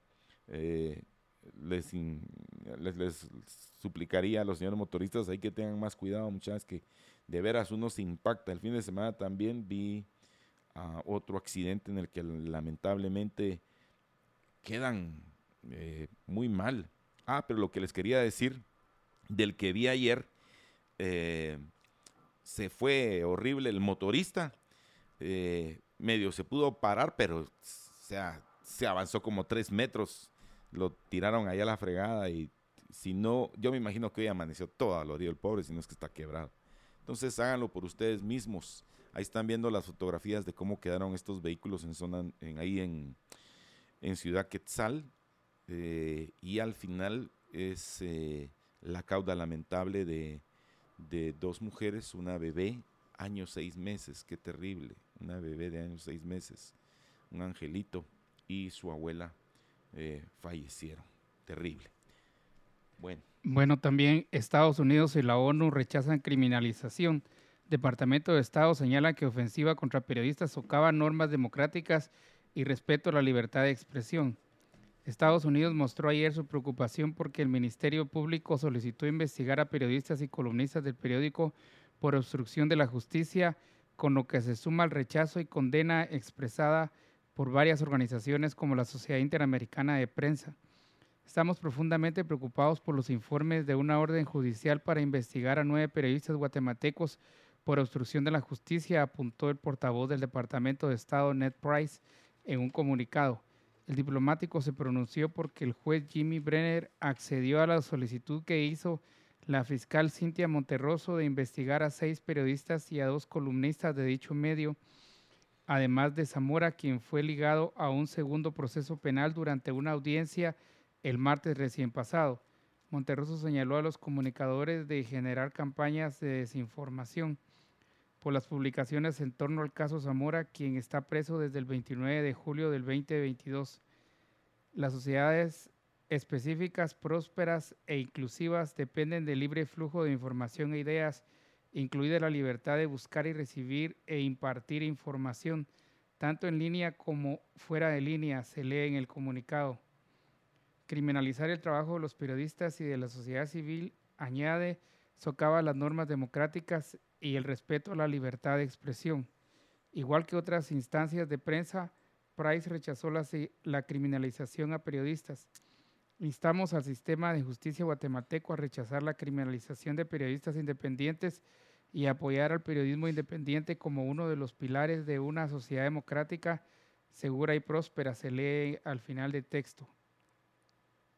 eh, les, suplicaría a los señores motoristas ahí que tengan más cuidado, muchachos, que de veras uno se impacta. El fin de semana también vi otro accidente en el que lamentablemente quedan eh, muy mal. Ah, pero lo que les quería decir del que vi ayer, eh, se fue horrible el motorista, eh, medio se pudo parar, pero sea, se avanzó como tres metros, lo tiraron allá a la fregada y si no, yo me imagino que hoy amaneció todo dolorido el pobre, si no es que está quebrado. Entonces háganlo por ustedes mismos Ahí están viendo las fotografías de cómo quedaron estos vehículos en zona, en, ahí en, en Ciudad Quetzal. Eh, y al final es eh, la cauda lamentable de, de, dos mujeres, una bebé, años seis meses, qué terrible, una bebé de años seis meses, un angelito y su abuela eh, fallecieron, terrible. Bueno. Bueno, también Estados Unidos y la ONU rechazan criminalización. Departamento de Estado señala que ofensiva contra periodistas socava normas democráticas y respeto a la libertad de expresión. Estados Unidos mostró ayer su preocupación porque el Ministerio Público solicitó investigar a periodistas y columnistas del periódico por obstrucción de la justicia, con lo que se suma al rechazo y condena expresada por varias organizaciones como la Sociedad Interamericana de Prensa. Estamos profundamente preocupados por los informes de una orden judicial para investigar a nueve periodistas guatemaltecos por obstrucción de la justicia, apuntó el portavoz del Departamento de Estado, Ned Price, en un comunicado. El diplomático se pronunció porque el juez Jimmy Brenner accedió a la solicitud que hizo la fiscal Cintia Monterroso de investigar a seis periodistas y a dos columnistas de dicho medio, además de Zamora, quien fue ligado a un segundo proceso penal durante una audiencia el martes recién pasado. Monterroso señaló a los comunicadores de generar campañas de desinformación por las publicaciones en torno al caso Zamora, quien está preso desde el 29 de julio del 2022. Las sociedades específicas, prósperas e inclusivas dependen del libre flujo de información e ideas, incluida la libertad de buscar y recibir e impartir información, tanto en línea como fuera de línea, se lee en el comunicado. Criminalizar el trabajo de los periodistas y de la sociedad civil añade, socava las normas democráticas y el respeto a la libertad de expresión. Igual que otras instancias de prensa, Price rechazó la, criminalización a periodistas. Instamos al sistema de justicia guatemalteco a rechazar la criminalización de periodistas independientes y apoyar al periodismo independiente como uno de los pilares de una sociedad democrática segura y próspera, se lee al final del texto.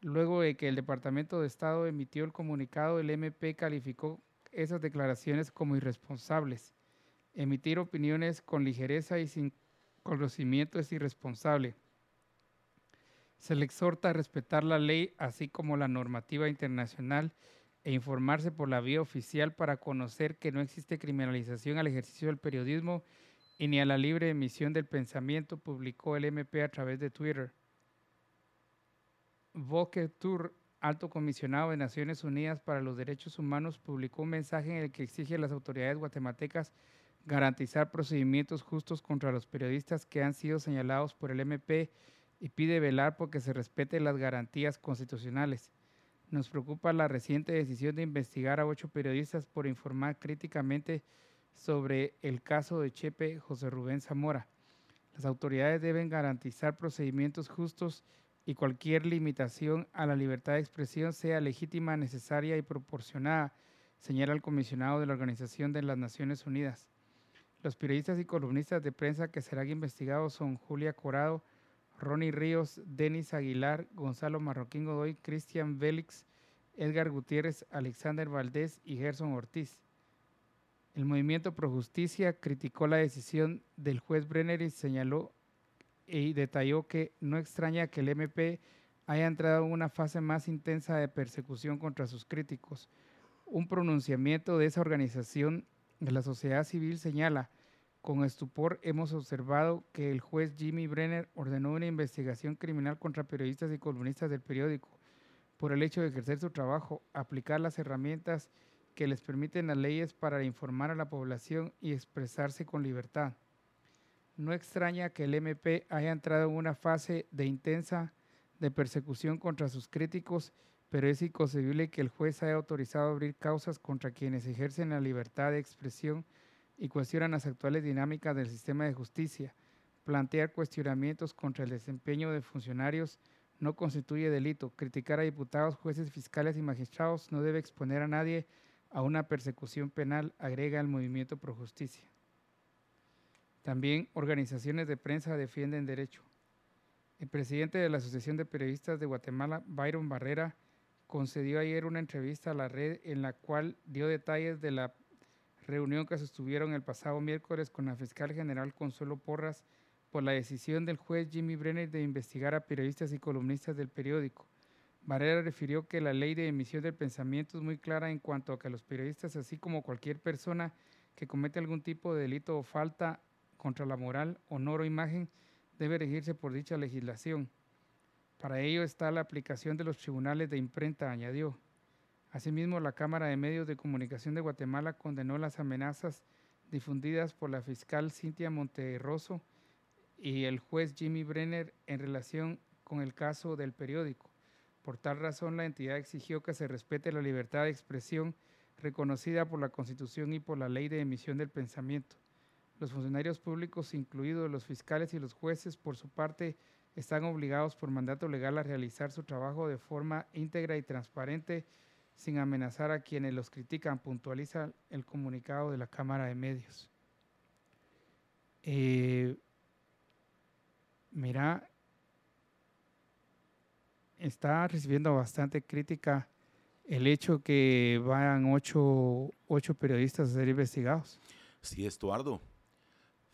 Luego de que el Departamento de Estado emitió el comunicado, el MP calificó esas declaraciones como irresponsables. Emitir opiniones con ligereza y sin conocimiento es irresponsable. Se le exhorta a respetar la ley así como la normativa internacional e informarse por la vía oficial para conocer que no existe criminalización al ejercicio del periodismo y ni a la libre emisión del pensamiento, publicó el MP a través de Twitter. Volker Tour alto comisionado de Naciones Unidas para los Derechos Humanos publicó un mensaje en el que exige a las autoridades guatemaltecas garantizar procedimientos justos contra los periodistas que han sido señalados por el MP y pide velar porque se respeten las garantías constitucionales. Nos preocupa la reciente decisión de investigar a ocho periodistas por informar críticamente sobre el caso de Chepe José Rubén Zamora. Las autoridades deben garantizar procedimientos justos y cualquier limitación a la libertad de expresión sea legítima, necesaria y proporcionada, señala el comisionado de la Organización de las Naciones Unidas. Los periodistas y columnistas de prensa que serán investigados son Julia Corado, Ronnie Ríos, Denis Aguilar, Gonzalo Marroquín Godoy, Cristian Vélix, Edgar Gutiérrez, Alexander Valdés y Gerson Ortiz. El movimiento Pro Justicia criticó la decisión del juez Brenner y señaló y detalló que no extraña que el MP haya entrado en una fase más intensa de persecución contra sus críticos. Un pronunciamiento de esa organización de la sociedad civil señala, con estupor hemos observado que el juez Jimmy Brenner ordenó una investigación criminal contra periodistas y columnistas del periódico por el hecho de ejercer su trabajo, aplicar las herramientas que les permiten las leyes para informar a la población y expresarse con libertad. No extraña que el MP haya entrado en una fase de intensa de persecución contra sus críticos, pero es inconcebible que el juez haya autorizado abrir causas contra quienes ejercen la libertad de expresión y cuestionan las actuales dinámicas del sistema de justicia. Plantear cuestionamientos contra el desempeño de funcionarios no constituye delito. Criticar a diputados, jueces, fiscales y magistrados no debe exponer a nadie a una persecución penal, agrega el movimiento pro justicia. También organizaciones de prensa defienden derecho. El presidente de la Asociación de Periodistas de Guatemala, Byron Barrera, concedió ayer una entrevista a la red en la cual dio detalles de la reunión que sostuvieron el pasado miércoles con la fiscal general Consuelo Porras por la decisión del juez Jimmy Brenner de investigar a periodistas y columnistas del periódico. Varela refirió que la ley de emisión del pensamiento es muy clara en cuanto a que los periodistas, así como cualquier persona que comete algún tipo de delito o falta contra la moral, honor o imagen, debe regirse por dicha legislación. Para ello está la aplicación de los tribunales de imprenta, añadió. Asimismo, la Cámara de Medios de Comunicación de Guatemala condenó las amenazas difundidas por la fiscal Cintia Monterroso y el juez Jimmy Brenner en relación con el caso del periódico. Por tal razón, la entidad exigió que se respete la libertad de expresión reconocida por la Constitución y por la Ley de Emisión del Pensamiento. Los funcionarios públicos, incluidos los fiscales y los jueces, por su parte, están obligados por mandato legal a realizar su trabajo de forma íntegra y transparente sin amenazar a quienes los critican, puntualiza el comunicado de la Cámara de Medios. Eh, mira, está recibiendo bastante crítica el hecho que vayan ocho, ocho periodistas a ser investigados. Sí, Estuardo.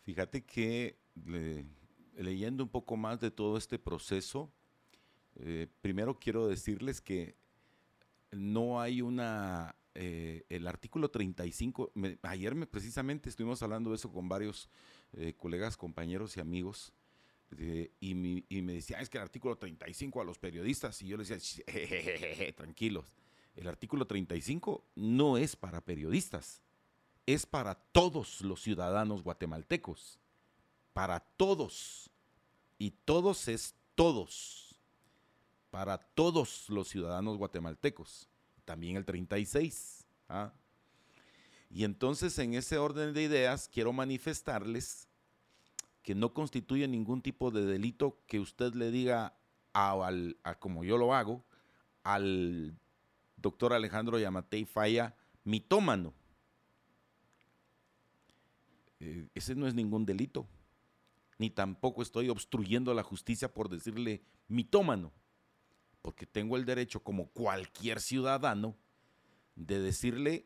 Fíjate que leyendo un poco más de todo este proceso, eh, primero quiero decirles que no hay una, eh, el artículo 35, ayer me, precisamente estuvimos hablando de eso con varios eh, colegas, compañeros y amigos, y, me decían, es que el artículo 35 a los periodistas, y yo les decía, tranquilos, el artículo 35 no es para periodistas, es para todos los ciudadanos guatemaltecos, para todos, y todos es todos para todos los ciudadanos guatemaltecos, también el 36. ¿ah? Y entonces en ese orden de ideas quiero manifestarles que no constituye ningún tipo de delito que usted le diga, a, como yo lo hago, al doctor Alejandro Yamatei Falla mitómano. Eh, ese no es ningún delito, ni tampoco estoy obstruyendo la justicia por decirle mitómano porque tengo el derecho como cualquier ciudadano de decirle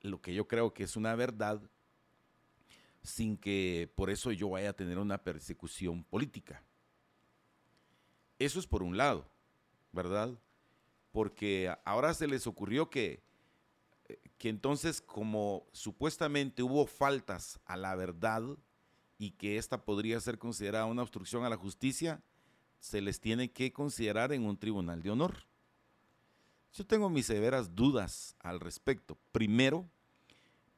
lo que yo creo que es una verdad sin que por eso yo vaya a tener una persecución política. Eso es por un lado, ¿verdad? Porque ahora se les ocurrió que, que entonces como supuestamente hubo faltas a la verdad y que esta podría ser considerada una obstrucción a la justicia, se les tiene que considerar en un tribunal de honor. Yo tengo mis severas dudas al respecto. Primero,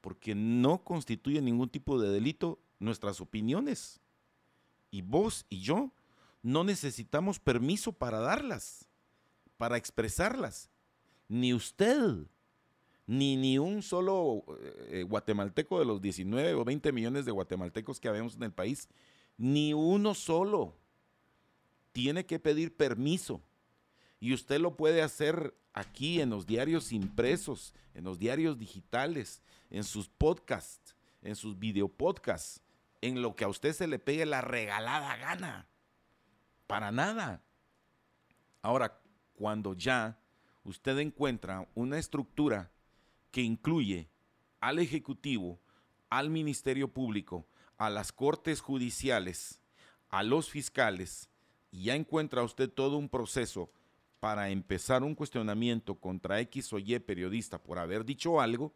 porque no constituye ningún tipo de delito nuestras opiniones. Y vos y yo no necesitamos permiso para darlas, para expresarlas. Ni usted, ni, ni un solo eh, guatemalteco de los 19 o 20 millones de guatemaltecos que habemos en el país, ni uno solo tiene que pedir permiso. Y usted lo puede hacer aquí en los diarios impresos, en los diarios digitales, en sus podcasts, en sus videopodcasts, en lo que a usted se le pegue la regalada gana. Para nada. Ahora, cuando ya usted encuentra una estructura que incluye al Ejecutivo, al Ministerio Público, a las Cortes Judiciales, a los fiscales, y ya encuentra usted todo un proceso para empezar un cuestionamiento contra X o Y periodista por haber dicho algo,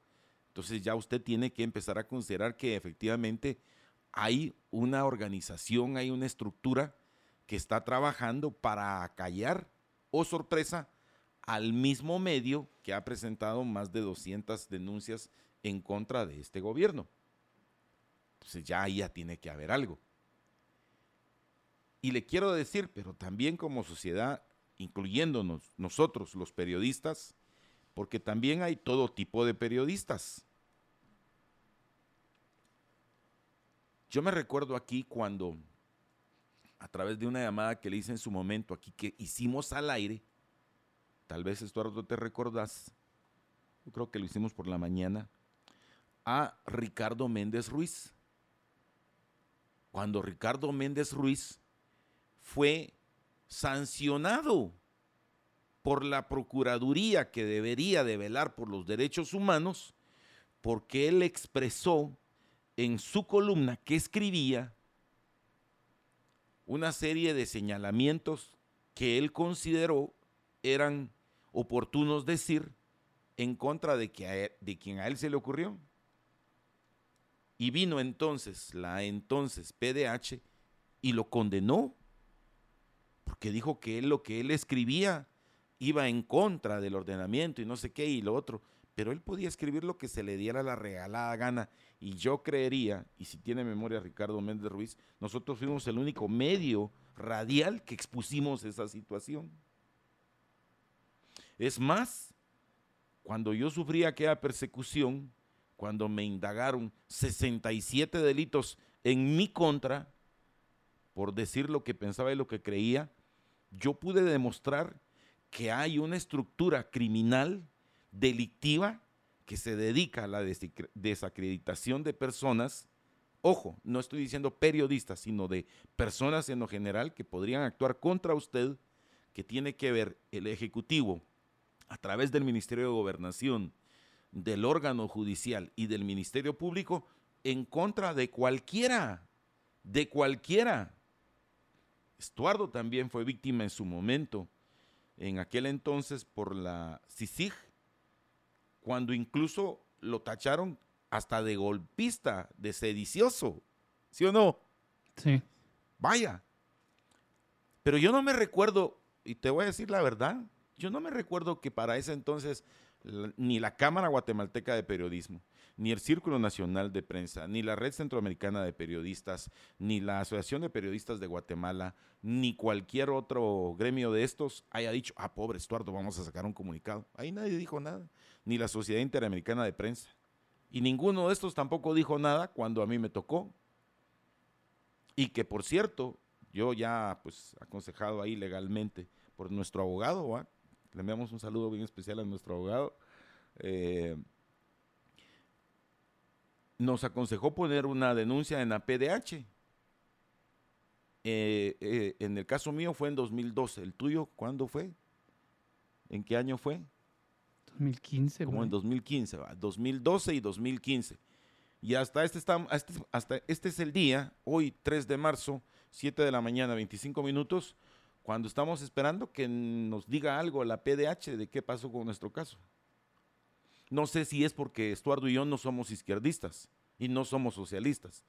entonces ya usted tiene que empezar a considerar que efectivamente hay una organización, hay una estructura que está trabajando para acallar, o sorpresa, al mismo medio que ha presentado más de 200 denuncias en contra de este gobierno. Entonces ya ahí ya tiene que haber algo. Y le quiero decir, pero también como sociedad, incluyéndonos nosotros los periodistas, porque también hay todo tipo de periodistas. Yo me recuerdo aquí cuando, a través de una llamada que le hice en su momento aquí, que hicimos al aire, tal vez Estuardo te recordás, yo creo que lo hicimos por la mañana, a Ricardo Méndez Ruiz. Cuando Ricardo Méndez Ruiz fue sancionado por la Procuraduría que debería de velar por los derechos humanos porque él expresó en su columna que escribía una serie de señalamientos que él consideró eran oportunos decir en contra de, que de quien a él se le ocurrió. Y vino entonces la entonces PDH y lo condenó, porque dijo que lo que él escribía iba en contra del ordenamiento y no sé qué y lo otro, pero él podía escribir lo que se le diera la regalada gana y yo creería, y si tiene memoria Ricardo Méndez Ruiz, nosotros fuimos el único medio radial que expusimos esa situación. Es más, cuando yo sufrí aquella persecución, cuando me indagaron 67 delitos en mi contra, por decir lo que pensaba y lo que creía, yo pude demostrar que hay una estructura criminal, delictiva, que se dedica a la desacreditación de personas, ojo, no estoy diciendo periodistas, sino de personas en lo general que podrían actuar contra usted, que tiene que ver el Ejecutivo a través del Ministerio de Gobernación, del órgano judicial y del Ministerio Público en contra de cualquiera, de cualquiera. Estuardo también fue víctima en su momento, en aquel entonces por la CICIG, cuando incluso lo tacharon hasta de golpista, de sedicioso, ¿sí o no? Sí. Vaya. Pero yo no me recuerdo, y te voy a decir la verdad, yo no me recuerdo que para ese entonces ni la Cámara Guatemalteca de Periodismo, ni el Círculo Nacional de Prensa, ni la Red Centroamericana de Periodistas, ni la Asociación de Periodistas de Guatemala, ni cualquier otro gremio de estos haya dicho, ah, pobre Estuardo, vamos a sacar un comunicado. Ahí nadie dijo nada, ni la Sociedad Interamericana de Prensa. Y ninguno de estos tampoco dijo nada cuando a mí me tocó. Y que, por cierto, yo ya, pues, aconsejado ahí legalmente por nuestro abogado, le enviamos un saludo bien especial a nuestro abogado. Eh, nos aconsejó poner una denuncia en la PDH. Eh, eh, en el caso mío fue en 2012. ¿El tuyo cuándo fue? ¿En qué año fue? 2015. Como en 2015, va. 2012 y 2015. Y hasta este, está, hasta, hasta este es el día, hoy 3 de marzo, 7 de la mañana, 25 minutos, cuando estamos esperando que nos diga algo la PDH de qué pasó con nuestro caso. No sé si es porque Estuardo y yo no somos izquierdistas y no somos socialistas.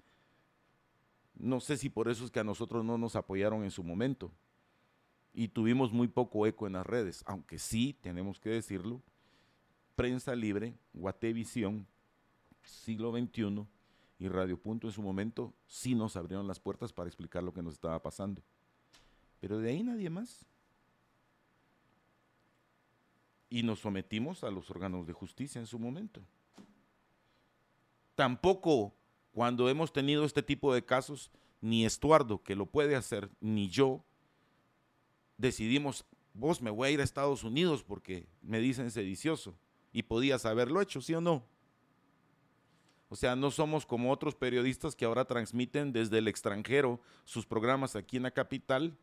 No sé si por eso es que a nosotros no nos apoyaron en su momento y tuvimos muy poco eco en las redes, aunque sí, tenemos que decirlo, Prensa Libre, Guatevisión, Siglo XXI y Radio Punto en su momento sí nos abrieron las puertas para explicar lo que nos estaba pasando. Pero de ahí nadie más. Y nos sometimos a los órganos de justicia en su momento. Tampoco cuando hemos tenido este tipo de casos, ni Estuardo, que lo puede hacer, ni yo, decidimos, vos me voy a ir a Estados Unidos porque me dicen sedicioso. Y podías haberlo hecho, ¿sí o no? O sea, no somos como otros periodistas que ahora transmiten desde el extranjero sus programas aquí en la capital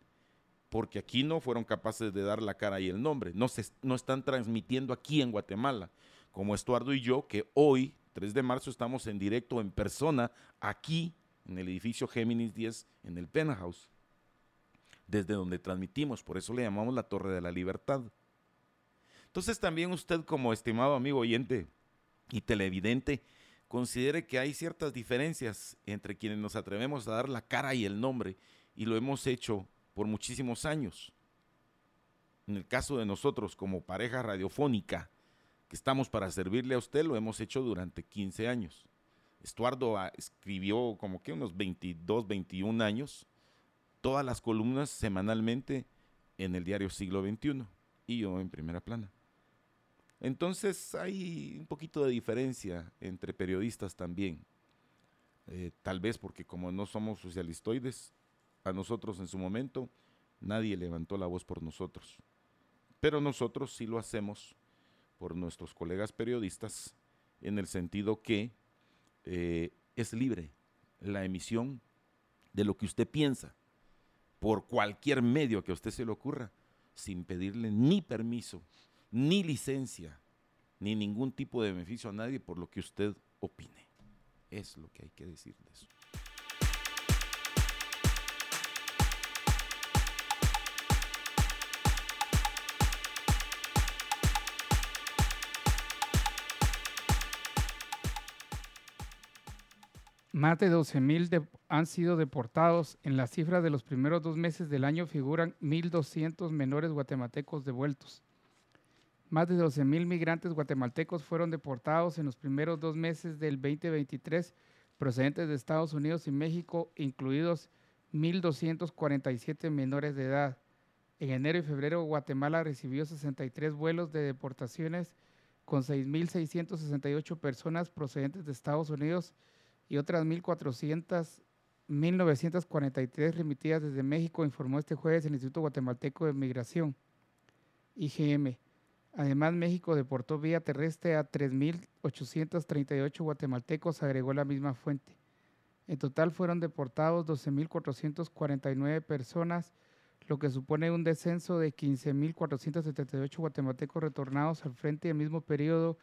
porque aquí no fueron capaces de dar la cara y el nombre. No, se, no están transmitiendo aquí en Guatemala, como Estuardo y yo, que hoy, 3 de marzo, estamos en directo, en persona, aquí, en el edificio Géminis 10, en el Penthouse, desde donde transmitimos, por eso le llamamos la Torre de la Libertad. Entonces también usted, como estimado amigo oyente y televidente, considere que hay ciertas diferencias entre quienes nos atrevemos a dar la cara y el nombre, y lo hemos hecho por muchísimos años. En el caso de nosotros como pareja radiofónica, que estamos para servirle a usted, lo hemos hecho durante 15 años. Estuardo ah, escribió como que unos 22, 21 años, todas las columnas semanalmente en el diario Siglo XXI y yo en primera plana. Entonces hay un poquito de diferencia entre periodistas también. Eh, tal vez porque como no somos socialistoides, a nosotros en su momento, nadie levantó la voz por nosotros. Pero nosotros sí lo hacemos por nuestros colegas periodistas en el sentido que eh, es libre la emisión de lo que usted piensa por cualquier medio que a usted se le ocurra, sin pedirle ni permiso, ni licencia ni ningún tipo de beneficio a nadie por lo que usted opine. Es lo que hay que decir de eso. Más de 12.000 han sido deportados. En las cifras de los primeros dos meses del año figuran 1.200 menores guatemaltecos devueltos. Más de 12.000 migrantes guatemaltecos fueron deportados en los primeros dos meses del 2023 procedentes de Estados Unidos y México, incluidos 1.247 menores de edad. En enero y febrero, Guatemala recibió 63 vuelos de deportaciones con 6.668 personas procedentes de Estados Unidos y otras 1.400, 1.943 remitidas desde México, informó este jueves el Instituto Guatemalteco de Migración, IGM. Además, México deportó vía terrestre a 3.838 guatemaltecos, agregó la misma fuente. En total fueron deportados 12.449 personas, lo que supone un descenso de 15.478 guatemaltecos retornados al frente del mismo periodo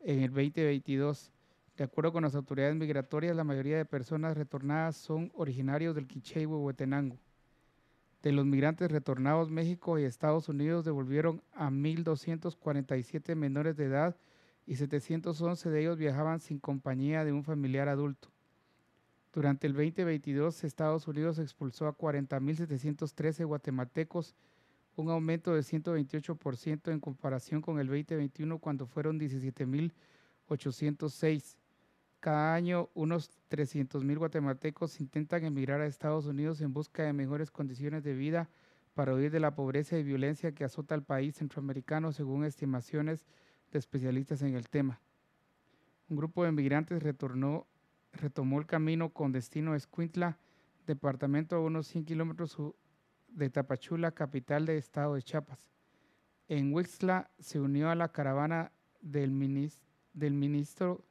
en el 2022. De acuerdo con las autoridades migratorias, la mayoría de personas retornadas son originarios del Quiché y Huehuetenango. De los migrantes retornados, México y Estados Unidos devolvieron a 1.247 menores de edad y 711 de ellos viajaban sin compañía de un familiar adulto. Durante el 2022, Estados Unidos expulsó a 40.713 guatemaltecos, un aumento de 128% en comparación con el 2021 cuando fueron 17.806. Cada año, unos 300.000 guatemaltecos intentan emigrar a Estados Unidos en busca de mejores condiciones de vida para huir de la pobreza y violencia que azota al país centroamericano, según estimaciones de especialistas en el tema. Un grupo de migrantes retomó el camino con destino a Escuintla, departamento a unos 100 kilómetros de Tapachula, capital del estado de Chiapas. En Huixla se unió a la caravana del ministro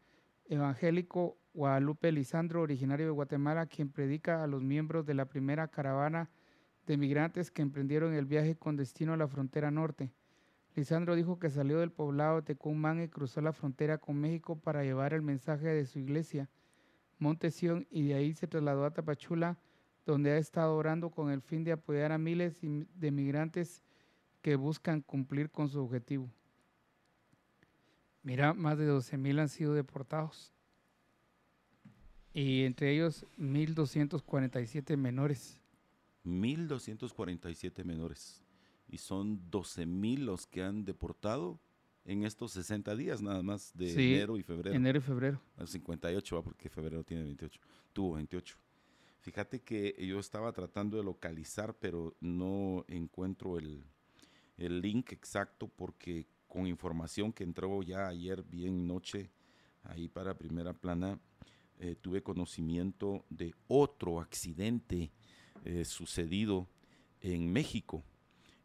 evangélico Guadalupe Lisandro, originario de Guatemala, quien predica a los miembros de la primera caravana de migrantes que emprendieron el viaje con destino a la frontera norte. Lisandro dijo que salió del poblado de Tecumán y cruzó la frontera con México para llevar el mensaje de su iglesia, Montesión, y de ahí se trasladó a Tapachula, donde ha estado orando con el fin de apoyar a miles de migrantes que buscan cumplir con su objetivo. Mira, más de 12.000 han sido deportados. Y entre ellos 1.247 menores. 1.247 menores. Y son 12.000 los que han deportado en estos 60 días nada más de enero y febrero. Enero y febrero. 58 va porque febrero tiene 28. Tuvo 28. Fíjate que yo estaba tratando de localizar, pero no encuentro el, el link exacto porque con información que entró ya ayer bien noche ahí para primera plana, eh, tuve conocimiento de otro accidente eh, sucedido en México,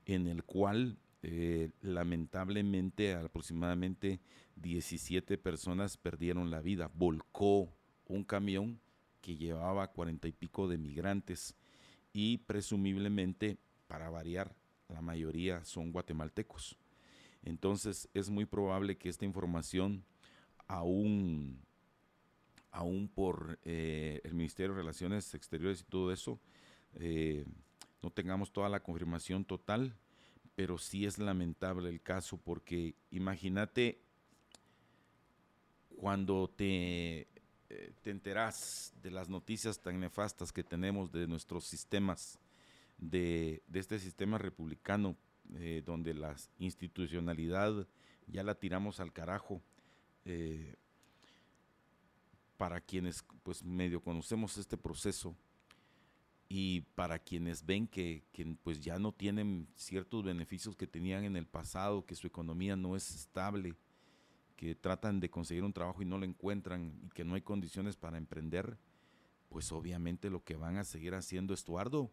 en el cual eh, lamentablemente aproximadamente 17 personas perdieron la vida. Volcó un camión que llevaba cuarenta y pico de migrantes y presumiblemente, para variar, la mayoría son guatemaltecos. Entonces es muy probable que esta información, aún, aún por eh, el Ministerio de Relaciones Exteriores y todo eso, eh, no tengamos toda la confirmación total, pero sí es lamentable el caso porque imagínate cuando te, eh, te enteras de las noticias tan nefastas que tenemos de nuestros sistemas, de, de este sistema republicano eh, donde la institucionalidad ya la tiramos al carajo. Eh, para quienes pues medio conocemos este proceso y para quienes ven que, pues ya no tienen ciertos beneficios que tenían en el pasado, que su economía no es estable, que tratan de conseguir un trabajo y no lo encuentran y que no hay condiciones para emprender, pues obviamente lo que van a seguir haciendo Estuardo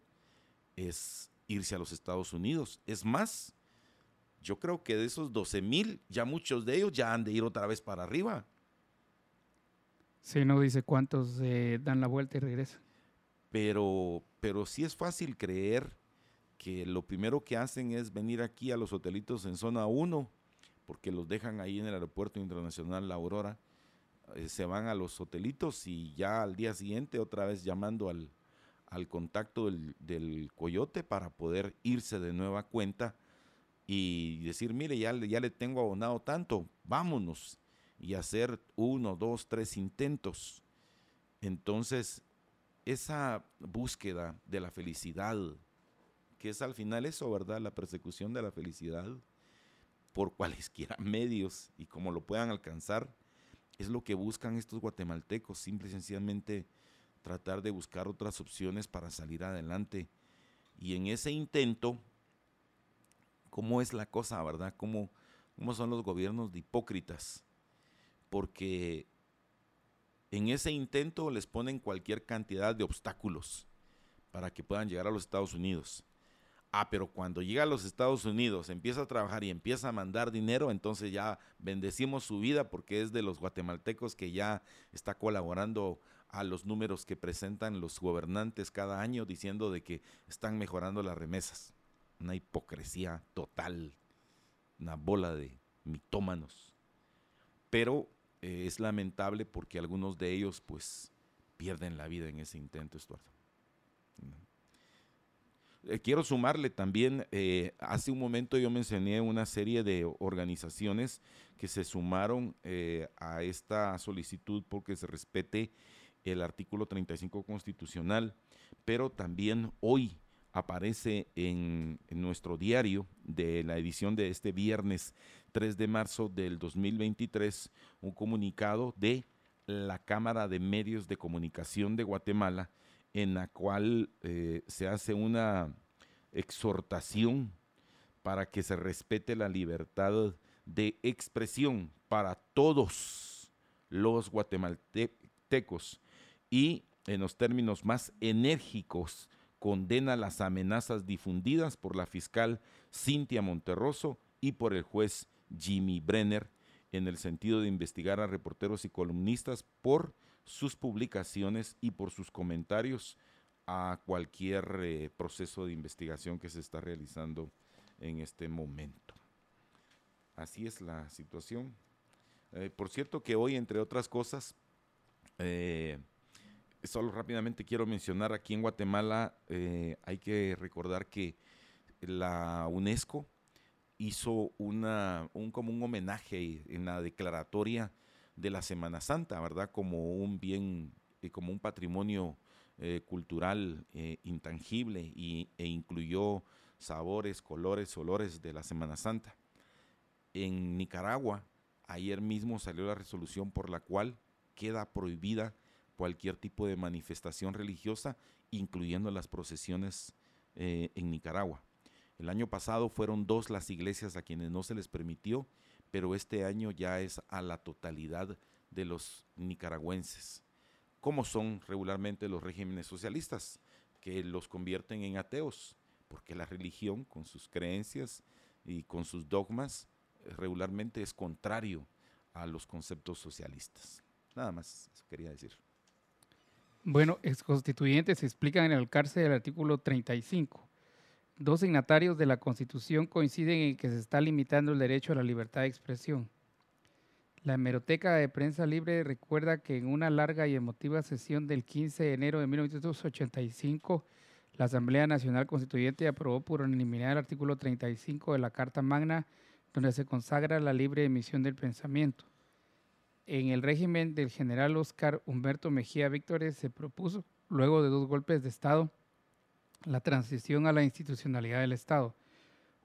es irse a los Estados Unidos. Es más, yo creo que de esos 12 mil, ya muchos de ellos ya han de ir otra vez para arriba. Sí, no dice cuántos eh, dan la vuelta y regresan. Pero, pero sí es fácil creer que lo primero que hacen es venir aquí a los hotelitos en zona 1, porque los dejan ahí en el aeropuerto internacional La Aurora, eh, se van a los hotelitos y ya al día siguiente otra vez llamando al, al contacto del, del, coyote para poder irse de nueva cuenta y decir, mire, ya, ya le tengo abonado tanto, vámonos y hacer uno, dos, tres intentos. Entonces, esa búsqueda de la felicidad, que es al final eso, ¿verdad? La persecución de la felicidad por cualesquiera medios y como lo puedan alcanzar, es lo que buscan estos guatemaltecos, simple y sencillamente tratar de buscar otras opciones para salir adelante. Y en ese intento, ¿cómo es la cosa, verdad? ¿Cómo, cómo son los gobiernos de hipócritas? Porque en ese intento les ponen cualquier cantidad de obstáculos para que puedan llegar a los Estados Unidos. Ah, pero cuando llega a los Estados Unidos, empieza a trabajar y empieza a mandar dinero, entonces ya bendecimos su vida porque es de los guatemaltecos que ya está colaborando a los números que presentan los gobernantes cada año diciendo de que están mejorando las remesas. Una hipocresía total, una bola de mitómanos. Pero eh, es lamentable porque algunos de ellos pues pierden la vida en ese intento, Estuardo. Eh, quiero sumarle también, eh, hace un momento yo mencioné una serie de organizaciones que se sumaron a esta solicitud porque se respete el artículo 35 constitucional, pero también hoy aparece en, nuestro diario de la edición de este viernes 3 de marzo del 2023 un comunicado de la Cámara de Medios de Comunicación de Guatemala en la cual eh, se hace una exhortación para que se respete la libertad de expresión para todos los guatemaltecos y en los términos más enérgicos condena las amenazas difundidas por la fiscal Cintia Monterroso y por el juez Jimmy Brenner en el sentido de investigar a reporteros y columnistas por sus publicaciones y por sus comentarios a cualquier eh, proceso de investigación que se está realizando en este momento. Así es la situación. Eh, por cierto que hoy, entre otras cosas, eh, solo rápidamente quiero mencionar, aquí en Guatemala eh, hay que recordar que la UNESCO hizo una, un, como un homenaje en la declaratoria de la Semana Santa, ¿verdad? Como un bien, eh, como un patrimonio eh, cultural intangible y, e incluyó sabores, colores, olores de la Semana Santa. En Nicaragua, ayer mismo salió la resolución por la cual queda prohibida cualquier tipo de manifestación religiosa, incluyendo las procesiones eh, en Nicaragua. El año pasado fueron dos las iglesias a quienes no se les permitió, pero este año ya es a la totalidad de los nicaragüenses, como son regularmente los regímenes socialistas, que los convierten en ateos, porque la religión, con sus creencias y con sus dogmas, regularmente es contrario a los conceptos socialistas. Nada más, eso quería decir. Bueno, exconstituyentes explican en el cárcel del artículo 35. Dos signatarios de la Constitución coinciden en que se está limitando el derecho a la libertad de expresión. La hemeroteca de prensa libre recuerda que en una larga y emotiva sesión del 15 de enero de 1985, la Asamblea Nacional Constituyente aprobó por unanimidad el artículo 35 de la Carta Magna, donde se consagra la libre emisión del pensamiento en el régimen del general Oscar Humberto Mejía Víctores se propuso, luego de dos golpes de Estado, la transición a la institucionalidad del Estado.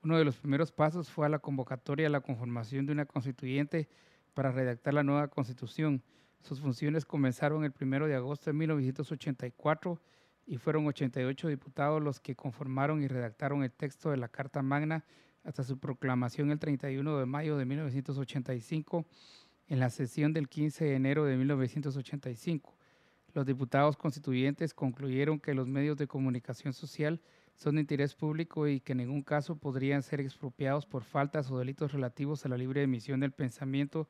Uno de los primeros pasos fue a la convocatoria a la conformación de una constituyente para redactar la nueva constitución. Sus funciones comenzaron el 1 de agosto de 1984 y fueron 88 diputados los que conformaron y redactaron el texto de la Carta Magna hasta su proclamación el 31 de mayo de 1985 en la sesión del 15 de enero de 1985. Los diputados constituyentes concluyeron que los medios de comunicación social son de interés público y que en ningún caso podrían ser expropiados por faltas o delitos relativos a la libre emisión del pensamiento,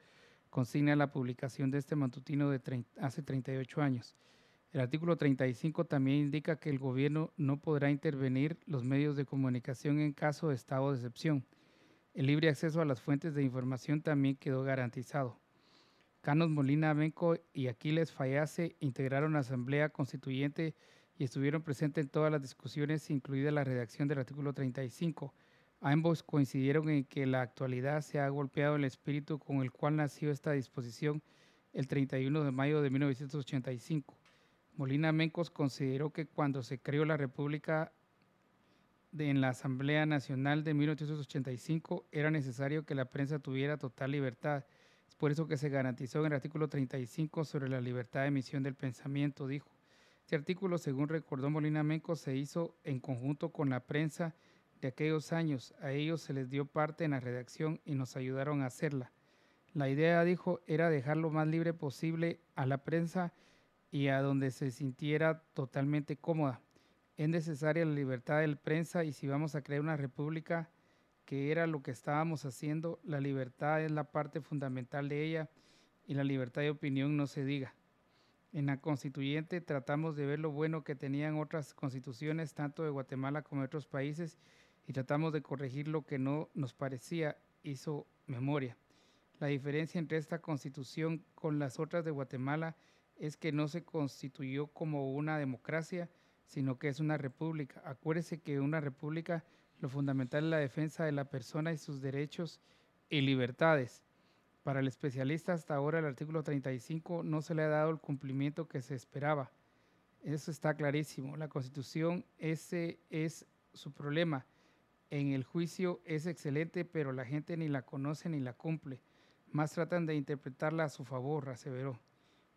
consigna la publicación de este matutino de hace 38 años. El artículo 35 también indica que el gobierno no podrá intervenir los medios de comunicación en caso de estado de excepción. El libre acceso a las fuentes de información también quedó garantizado. Canos Molina Benco y Aquiles Fallase integraron la Asamblea Constituyente y estuvieron presentes en todas las discusiones, incluida la redacción del artículo 35. Ambos coincidieron en que la actualidad se ha golpeado el espíritu con el cual nació esta disposición el 31 de mayo de 1985. Molina Mencos consideró que cuando se creó la República en la Asamblea Nacional de 1985 era necesario que la prensa tuviera total libertad. Por eso que se garantizó en el artículo 35 sobre la libertad de emisión del pensamiento, dijo. Este artículo, según recordó Molina Mencos, se hizo en conjunto con la prensa de aquellos años. A ellos se les dio parte en la redacción y nos ayudaron a hacerla. La idea, dijo, era dejar lo más libre posible a la prensa y a donde se sintiera totalmente cómoda. Es necesaria la libertad de la prensa y si vamos a crear una república, que era lo que estábamos haciendo, la libertad es la parte fundamental de ella y la libertad de opinión no se diga. En la constituyente tratamos de ver lo bueno que tenían otras constituciones, tanto de Guatemala como de otros países, y tratamos de corregir lo que no nos parecía, hizo memoria. La diferencia entre esta constitución con las otras de Guatemala es que no se constituyó como una democracia, sino que es una república. Acuérdese que una república lo fundamental es la defensa de la persona y sus derechos y libertades. Para el especialista hasta ahora el artículo 35 no se le ha dado el cumplimiento que se esperaba. Eso está clarísimo. La constitución, ese es su problema. En el juicio es excelente, pero la gente ni la conoce ni la cumple. Más tratan de interpretarla a su favor, aseveró.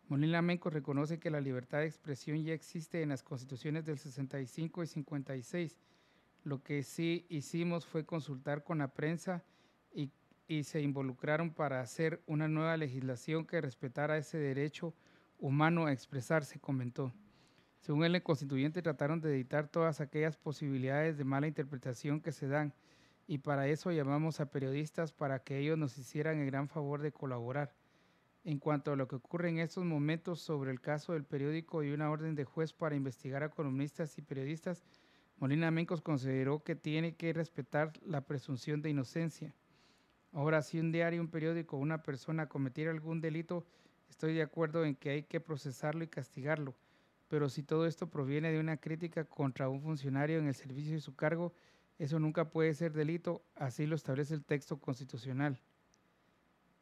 Molina Menco reconoce que la libertad de expresión ya existe en las constituciones del 65 y 56. Lo que sí hicimos fue consultar con la prensa y, se involucraron para hacer una nueva legislación que respetara ese derecho humano a expresarse, comentó. Según el constituyente, trataron de editar todas aquellas posibilidades de mala interpretación que se dan y para eso llamamos a periodistas para que ellos nos hicieran el gran favor de colaborar. En cuanto a lo que ocurre en estos momentos sobre el caso del periódico y una orden de juez para investigar a columnistas y periodistas, Molina Mencos consideró que tiene que respetar la presunción de inocencia. Ahora, si un diario, un periódico o una persona cometiera algún delito, estoy de acuerdo en que hay que procesarlo y castigarlo pero si todo esto proviene de una crítica contra un funcionario en el servicio de su cargo, eso nunca puede ser delito, así lo establece el texto constitucional.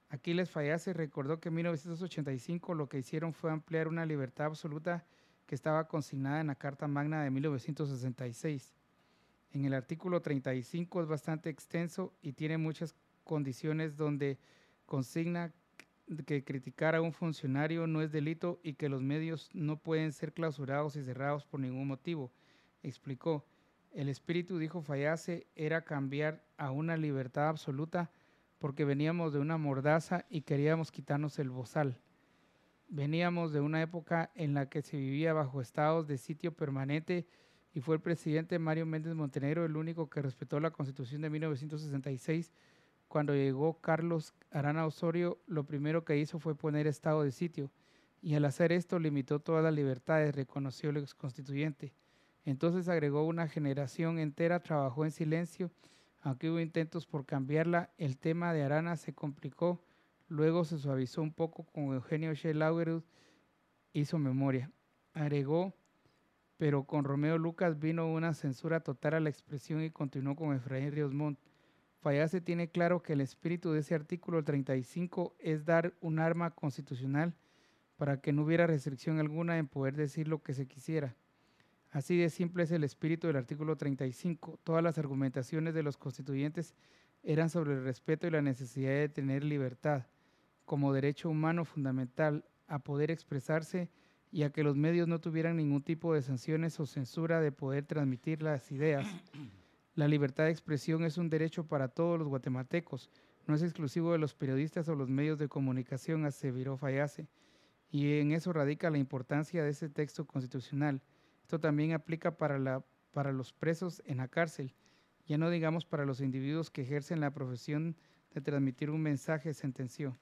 Aquiles Fallase recordó que en 1985 lo que hicieron fue ampliar una libertad absoluta que estaba consignada en la Carta Magna de 1966. En el artículo 35 es bastante extenso y tiene muchas condiciones donde consigna que criticar a un funcionario no es delito y que los medios no pueden ser clausurados y cerrados por ningún motivo. Explicó, el espíritu, dijo Fallase, era cambiar a una libertad absoluta porque veníamos de una mordaza y queríamos quitarnos el bozal. Veníamos de una época en la que se vivía bajo estados de sitio permanente y fue el presidente Mario Méndez Montenegro el único que respetó la constitución de 1966 cuando llegó Carlos Arana Osorio, lo primero que hizo fue poner estado de sitio, y al hacer esto limitó todas las libertades, reconoció el ex constituyente. Entonces agregó una generación entera, trabajó en silencio, aunque hubo intentos por cambiarla, el tema de Arana se complicó, luego se suavizó un poco con Eugenio Schelauerud, hizo memoria. Agregó, pero con Romeo Lucas vino una censura total a la expresión y continuó con Efraín Ríos Montt. Fallase tiene claro que el espíritu de ese artículo 35 es dar un arma constitucional para que no hubiera restricción alguna en poder decir lo que se quisiera. Así de simple es el espíritu del artículo 35. Todas las argumentaciones de los constituyentes eran sobre el respeto y la necesidad de tener libertad como derecho humano fundamental a poder expresarse y a que los medios no tuvieran ningún tipo de sanciones o censura de poder transmitir las ideas. La libertad de expresión es un derecho para todos los guatemaltecos, no es exclusivo de los periodistas o los medios de comunicación, aseveró Fallase, y en eso radica la importancia de ese texto constitucional. Esto también aplica para, la, para los presos en la cárcel, ya no digamos para los individuos que ejercen la profesión de transmitir un mensaje, sentenció.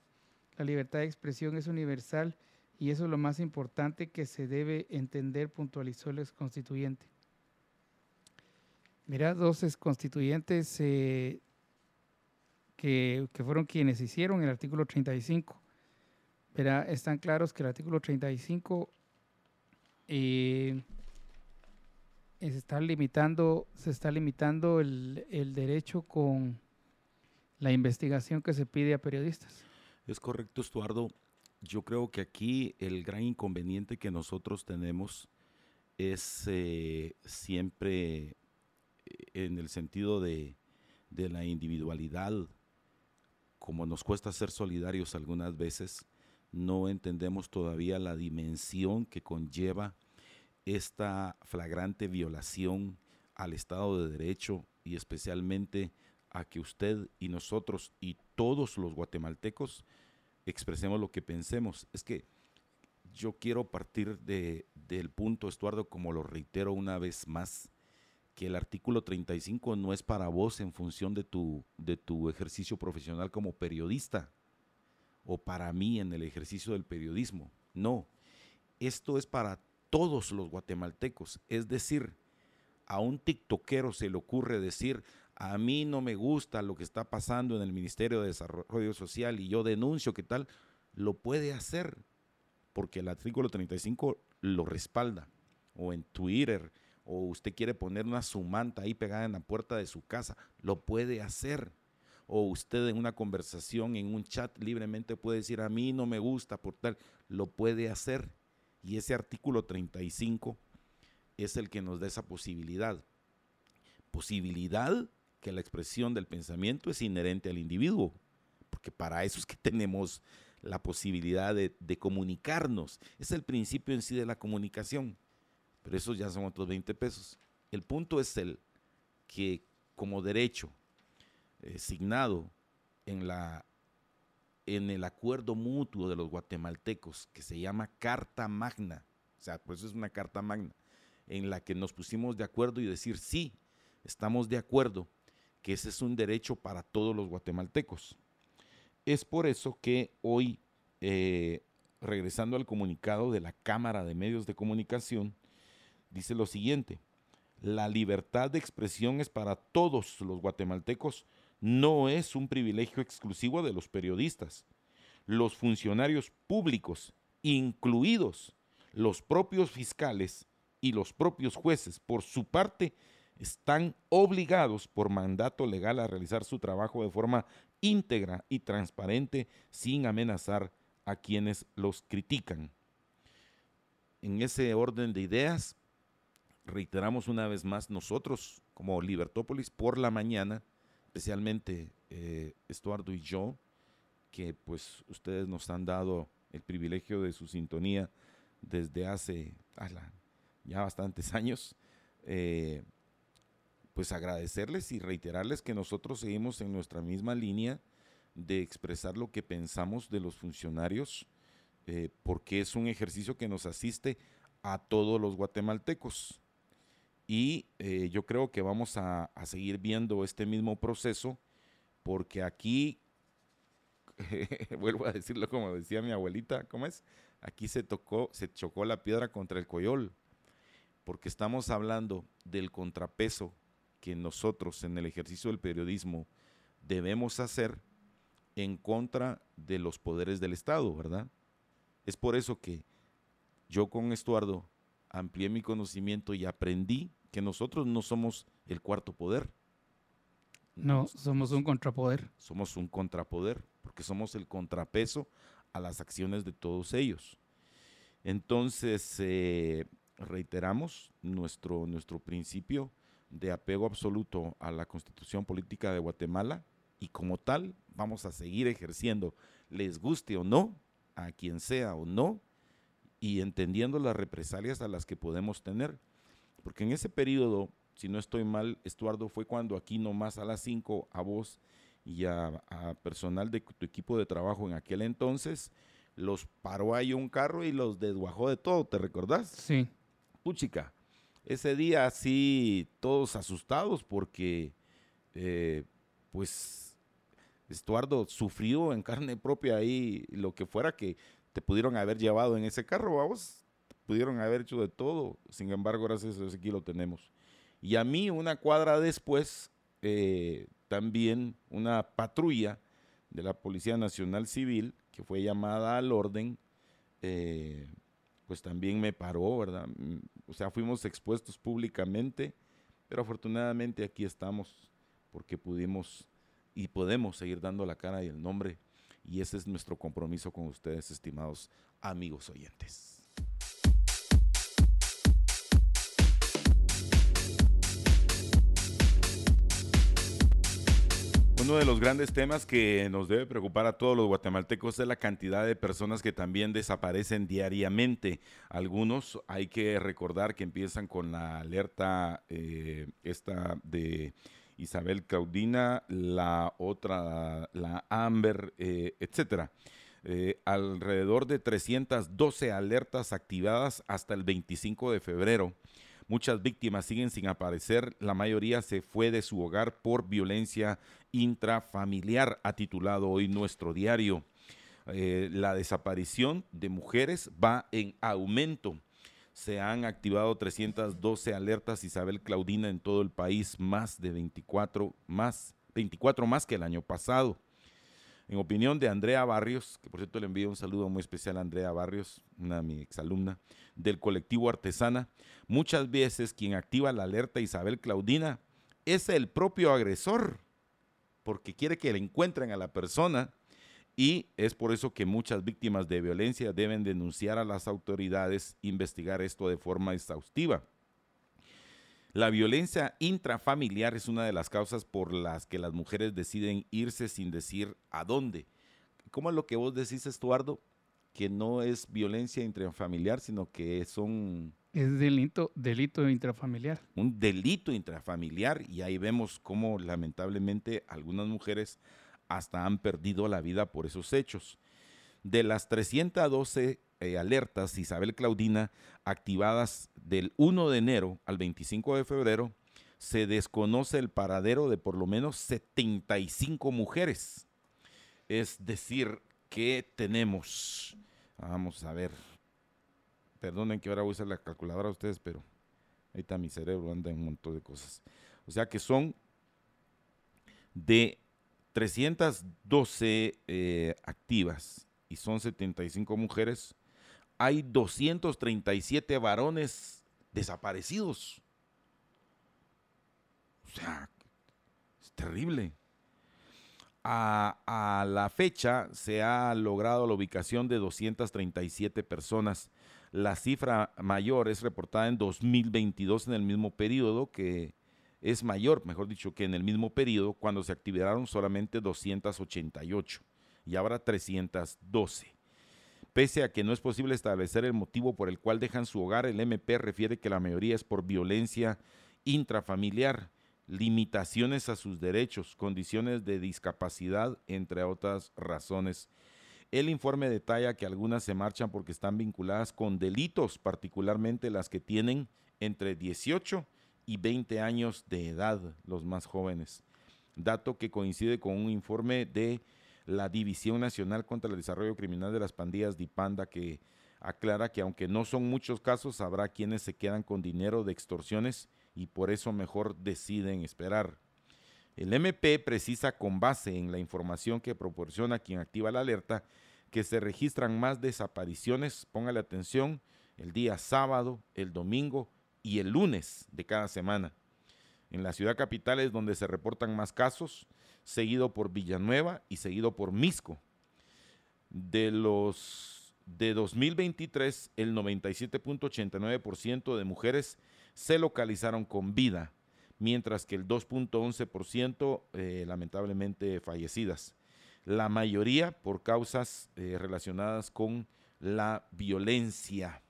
La libertad de expresión es universal y eso es lo más importante que se debe entender, puntualizó el constituyente. Mira, dos constituyentes eh, que, fueron quienes hicieron el artículo 35. Pero están claros que el artículo 35 eh, se está limitando, se está limitando el derecho con la investigación que se pide a periodistas. Es correcto, Estuardo. Yo creo que aquí el gran inconveniente que nosotros tenemos es eh, siempre eh, en el sentido de, de, la individualidad, como nos cuesta ser solidarios algunas veces, no entendemos todavía la dimensión que conlleva esta flagrante violación al Estado de Derecho y especialmente a que usted y nosotros y todos los guatemaltecos expresemos lo que pensemos. Es que yo quiero partir de, del punto, Estuardo, como lo reitero una vez más, que el artículo 35 no es para vos en función de tu, de tu ejercicio profesional como periodista o para mí en el ejercicio del periodismo. No, esto es para todos los guatemaltecos. Es decir, a un tiktokero se le ocurre decir, a mí no me gusta lo que está pasando en el Ministerio de Desarrollo Social y yo denuncio que tal, lo puede hacer porque el artículo 35 lo respalda. O en Twitter, o usted quiere poner una sumanta ahí pegada en la puerta de su casa, lo puede hacer. O usted en una conversación, en un chat libremente puede decir, a mí no me gusta por tal, lo puede hacer. Y ese artículo 35 es el que nos da esa posibilidad. Posibilidad que la expresión del pensamiento es inherente al individuo, porque para eso es que tenemos la posibilidad de, comunicarnos. Es el principio en sí de la comunicación, pero esos ya son otros 20 pesos. El punto es el que como derecho eh, signado en, la, en el acuerdo mutuo de los guatemaltecos, que se llama Carta Magna, o sea, pues es una Carta Magna, en la que nos pusimos de acuerdo y decir, sí, estamos de acuerdo que ese es un derecho para todos los guatemaltecos. Es por eso que hoy, eh, regresando al comunicado de la Cámara de Medios de Comunicación, dice lo siguiente, la libertad de expresión es para todos los guatemaltecos, no es un privilegio exclusivo de los periodistas. Los funcionarios públicos, incluidos los propios fiscales y los propios jueces, por su parte, están obligados por mandato legal a realizar su trabajo de forma íntegra y transparente sin amenazar a quienes los critican. En ese orden de ideas, reiteramos una vez más nosotros como Libertópolis por la mañana, especialmente eh, Estuardo y yo, que pues ustedes nos han dado el privilegio de su sintonía desde hace ya bastantes años. Eh, pues agradecerles y reiterarles que nosotros seguimos en nuestra misma línea de expresar lo que pensamos de los funcionarios, eh, porque es un ejercicio que nos asiste a todos los guatemaltecos. Y eh, yo creo que vamos a, seguir viendo este mismo proceso, porque aquí, vuelvo a decirlo como decía mi abuelita, ¿cómo es? Aquí se tocó, se chocó la piedra contra el coyol, porque estamos hablando del contrapeso que nosotros en el ejercicio del periodismo debemos hacer en contra de los poderes del Estado, ¿verdad? Es por eso que yo con Estuardo amplié mi conocimiento y aprendí que nosotros no somos el cuarto poder. No, somos un contrapoder. Somos un contrapoder, porque somos el contrapeso a las acciones de todos ellos. Entonces, eh, reiteramos nuestro, nuestro principio de apego absoluto a la constitución política de Guatemala y como tal vamos a seguir ejerciendo, les guste o no, a quien sea o no, y entendiendo las represalias a las que podemos tener. Porque en ese periodo, si no estoy mal, Estuardo, fue cuando aquí nomás a las 5 a vos y a, personal de tu equipo de trabajo en aquel entonces, los paró ahí un carro y los desguajó de todo, ¿te recordás? Sí. Puchica, ese día sí, todos asustados porque, eh, pues, Estuardo sufrió en carne propia ahí lo que fuera que te pudieron haber llevado en ese carro, vamos, pudieron haber hecho de todo, sin embargo, gracias a Dios aquí lo tenemos. Y a mí, una cuadra después, eh, también una patrulla de la Policía Nacional Civil que fue llamada al orden, eh, pues también me paró, ¿verdad? O sea, fuimos expuestos públicamente, pero afortunadamente aquí estamos porque pudimos y podemos seguir dando la cara y el nombre. Y ese es nuestro compromiso con ustedes, estimados amigos oyentes. Uno de los grandes temas que nos debe preocupar a todos los guatemaltecos es la cantidad de personas que también desaparecen diariamente. Algunos hay que recordar que empiezan con la alerta eh, esta de Isabel Caudina, la otra, la Amber, eh, etcétera. Eh, alrededor de 312 alertas activadas hasta el 25 de febrero. Muchas víctimas siguen sin aparecer, la mayoría se fue de su hogar por violencia intrafamiliar, ha titulado hoy nuestro diario. Eh, la desaparición de mujeres va en aumento. Se han activado 312 alertas Isabel Claudina en todo el país, más de 24 más, 24 más que el año pasado. En opinión de Andrea Barrios, que por cierto le envío un saludo muy especial a Andrea Barrios, una mi exalumna, del colectivo Artesana, muchas veces quien activa la alerta Isabel Claudina es el propio agresor, porque quiere que le encuentren a la persona y es por eso que muchas víctimas de violencia deben denunciar a las autoridades, investigar esto de forma exhaustiva. La violencia intrafamiliar es una de las causas por las que las mujeres deciden irse sin decir a dónde. ¿Cómo es lo que vos decís, Estuardo? Que no es violencia intrafamiliar, sino que son... Es delito, delito intrafamiliar. Un delito intrafamiliar y ahí vemos cómo lamentablemente algunas mujeres hasta han perdido la vida por esos hechos. De las 312 eh, alertas Isabel Claudina activadas del 1 de enero al 25 de febrero, se desconoce el paradero de por lo menos 75 mujeres. Es decir, que tenemos, vamos a ver, perdonen que ahora voy a usar la calculadora a ustedes, pero ahí está mi cerebro, anda en un montón de cosas. O sea que son de 312 eh, activas y son 75 mujeres, hay 237 varones desaparecidos. O sea, es terrible. A, la fecha se ha logrado la ubicación de 237 personas. La cifra mayor es reportada en 2022 en el mismo periodo, que es mayor, mejor dicho, que en el mismo periodo cuando se activaron solamente 288 y ahora 312. Pese a que no es posible establecer el motivo por el cual dejan su hogar, el MP refiere que la mayoría es por violencia intrafamiliar, limitaciones a sus derechos, condiciones de discapacidad, entre otras razones. El informe detalla que algunas se marchan porque están vinculadas con delitos, particularmente las que tienen entre 18 y 20 años de edad, los más jóvenes. Dato que coincide con un informe de la División Nacional contra el Desarrollo Criminal de las Pandillas DIPANDA que aclara que aunque no son muchos casos, habrá quienes se quedan con dinero de extorsiones y por eso mejor deciden esperar. El MP precisa con base en la información que proporciona quien activa la alerta que se registran más desapariciones, póngale atención, el día sábado, el domingo y el lunes de cada semana. En la ciudad capital es donde se reportan más casos, seguido por Villanueva y seguido por Misco. De los de 2023, el 97.89% de mujeres se localizaron con vida, mientras que el 2.11% eh, lamentablemente fallecidas. La mayoría por causas eh, relacionadas con la violencia.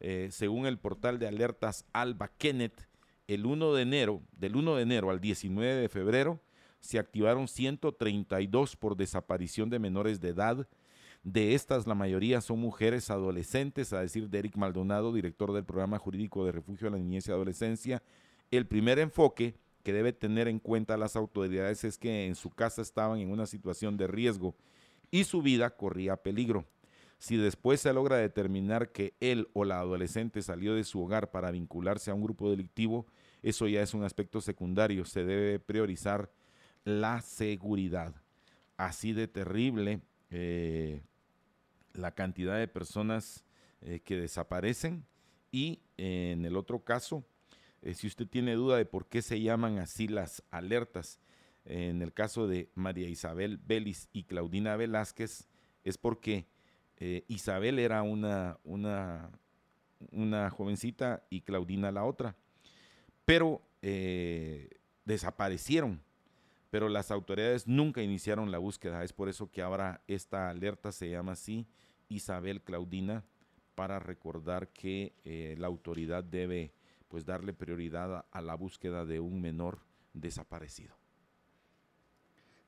Eh, según el portal de alertas Alba Kenneth, el 1 de enero, del 1 de enero al 19 de febrero, se activaron 132 por desaparición de menores de edad. De estas, la mayoría son mujeres adolescentes, a decir de Eric Maldonado, director del programa jurídico de refugio a la niñez y adolescencia. El primer enfoque que debe tener en cuenta las autoridades es que en su casa estaban en una situación de riesgo y su vida corría peligro. Si después se logra determinar que él o la adolescente salió de su hogar para vincularse a un grupo delictivo, eso ya es un aspecto secundario, se debe priorizar la seguridad. Así de terrible eh, la cantidad de personas eh, que desaparecen y en el otro caso, eh, si usted tiene duda de por qué se llaman así las alertas, en el caso de María Isabel Vélez y Claudina Velázquez, es porque Isabel era una, una, una jovencita y Claudina la otra pero eh, desaparecieron. Pero las autoridades nunca iniciaron la búsqueda. Es por eso que ahora esta alerta se llama así, Isabel Claudina, para recordar que eh, la autoridad debe pues darle prioridad a, la búsqueda de un menor desaparecido.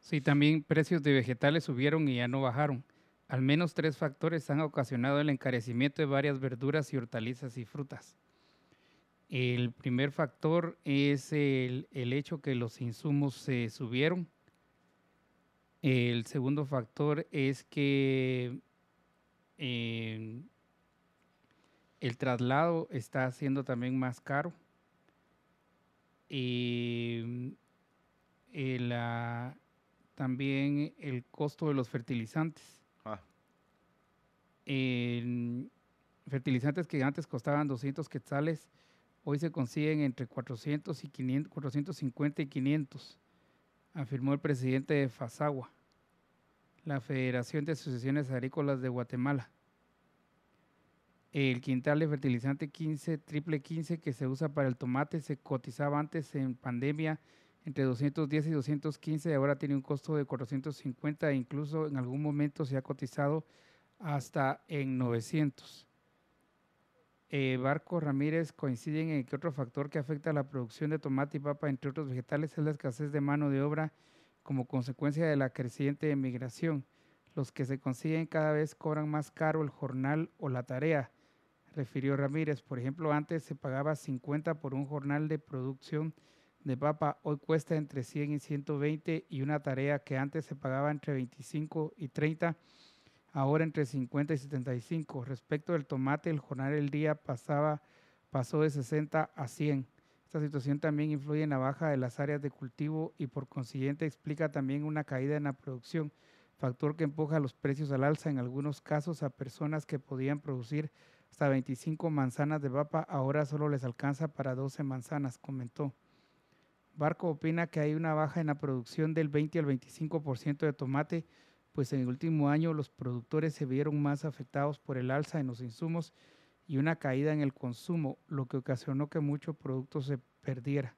Sí, también precios de vegetales subieron y ya no bajaron. Al menos tres factores han ocasionado el encarecimiento de varias verduras y hortalizas y frutas. El primer factor es el, hecho que los insumos se subieron. El segundo factor es que eh, el traslado está siendo también más caro. Y eh, también el costo de los fertilizantes. Ah. fertilizantes que antes costaban 200 quetzales Hoy se consiguen entre 400 y 500, 450 y 500, afirmó el presidente de FASAGUA, la Federación de Asociaciones Agrícolas de Guatemala. El quintal de fertilizante 15, triple 15 que se usa para el tomate se cotizaba antes en pandemia entre 210 y 215, ahora tiene un costo de 450 e incluso en algún momento se ha cotizado hasta en 900 eh, Barco Ramírez coinciden en que otro factor que afecta a la producción de tomate y papa, entre otros vegetales, es la escasez de mano de obra como consecuencia de la creciente emigración. Los que se consiguen cada vez cobran más caro el jornal o la tarea, refirió Ramírez. Por ejemplo, antes se pagaba 50 por un jornal de producción de papa, hoy cuesta entre 100 y 120 y una tarea que antes se pagaba entre 25 y 30 ahora entre 50 y 75. Respecto del tomate, el jornal del día pasaba, pasó de 60 a 100. Esta situación también influye en la baja de las áreas de cultivo y por consiguiente explica también una caída en la producción, factor que empuja los precios al alza en algunos casos a personas que podían producir hasta 25 manzanas de papa, ahora solo les alcanza para 12 manzanas, comentó. Barco opina que hay una baja en la producción del 20 al 25% de tomate, pues en el último año los productores se vieron más afectados por el alza en los insumos y una caída en el consumo, lo que ocasionó que mucho producto se perdiera.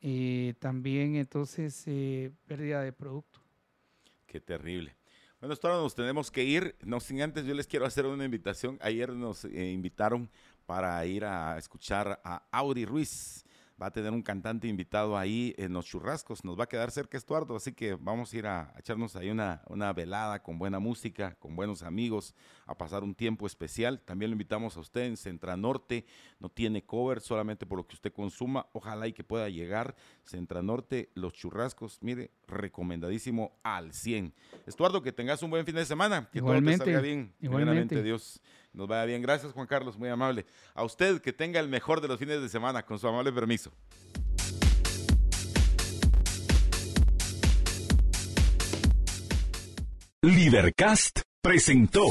Eh, también entonces eh, pérdida de producto. Qué terrible. Bueno, ahora nos tenemos que ir. No sin antes, yo les quiero hacer una invitación. Ayer nos eh, invitaron para ir a escuchar a Auri Ruiz va a tener un cantante invitado ahí en los churrascos. Nos va a quedar cerca Estuardo, así que vamos a ir a, echarnos ahí una, una, velada con buena música, con buenos amigos, a pasar un tiempo especial. También lo invitamos a usted en Centra Norte. No tiene cover, solamente por lo que usted consuma. Ojalá y que pueda llegar. Centra Norte, los churrascos, mire, recomendadísimo al 100. Estuardo, que tengas un buen fin de semana. Que igualmente, todo te salga bien. Igualmente. Dios nos vaya bien. Gracias, Juan Carlos, muy amable. A usted que tenga el mejor de los fines de semana, con su amable permiso. Libercast presentó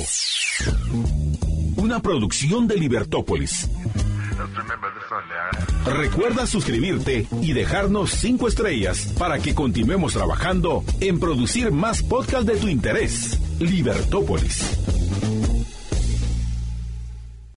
una producción de Libertópolis. Recuerda suscribirte y dejarnos cinco estrellas para que continuemos trabajando en producir más podcasts de tu interés. Libertópolis.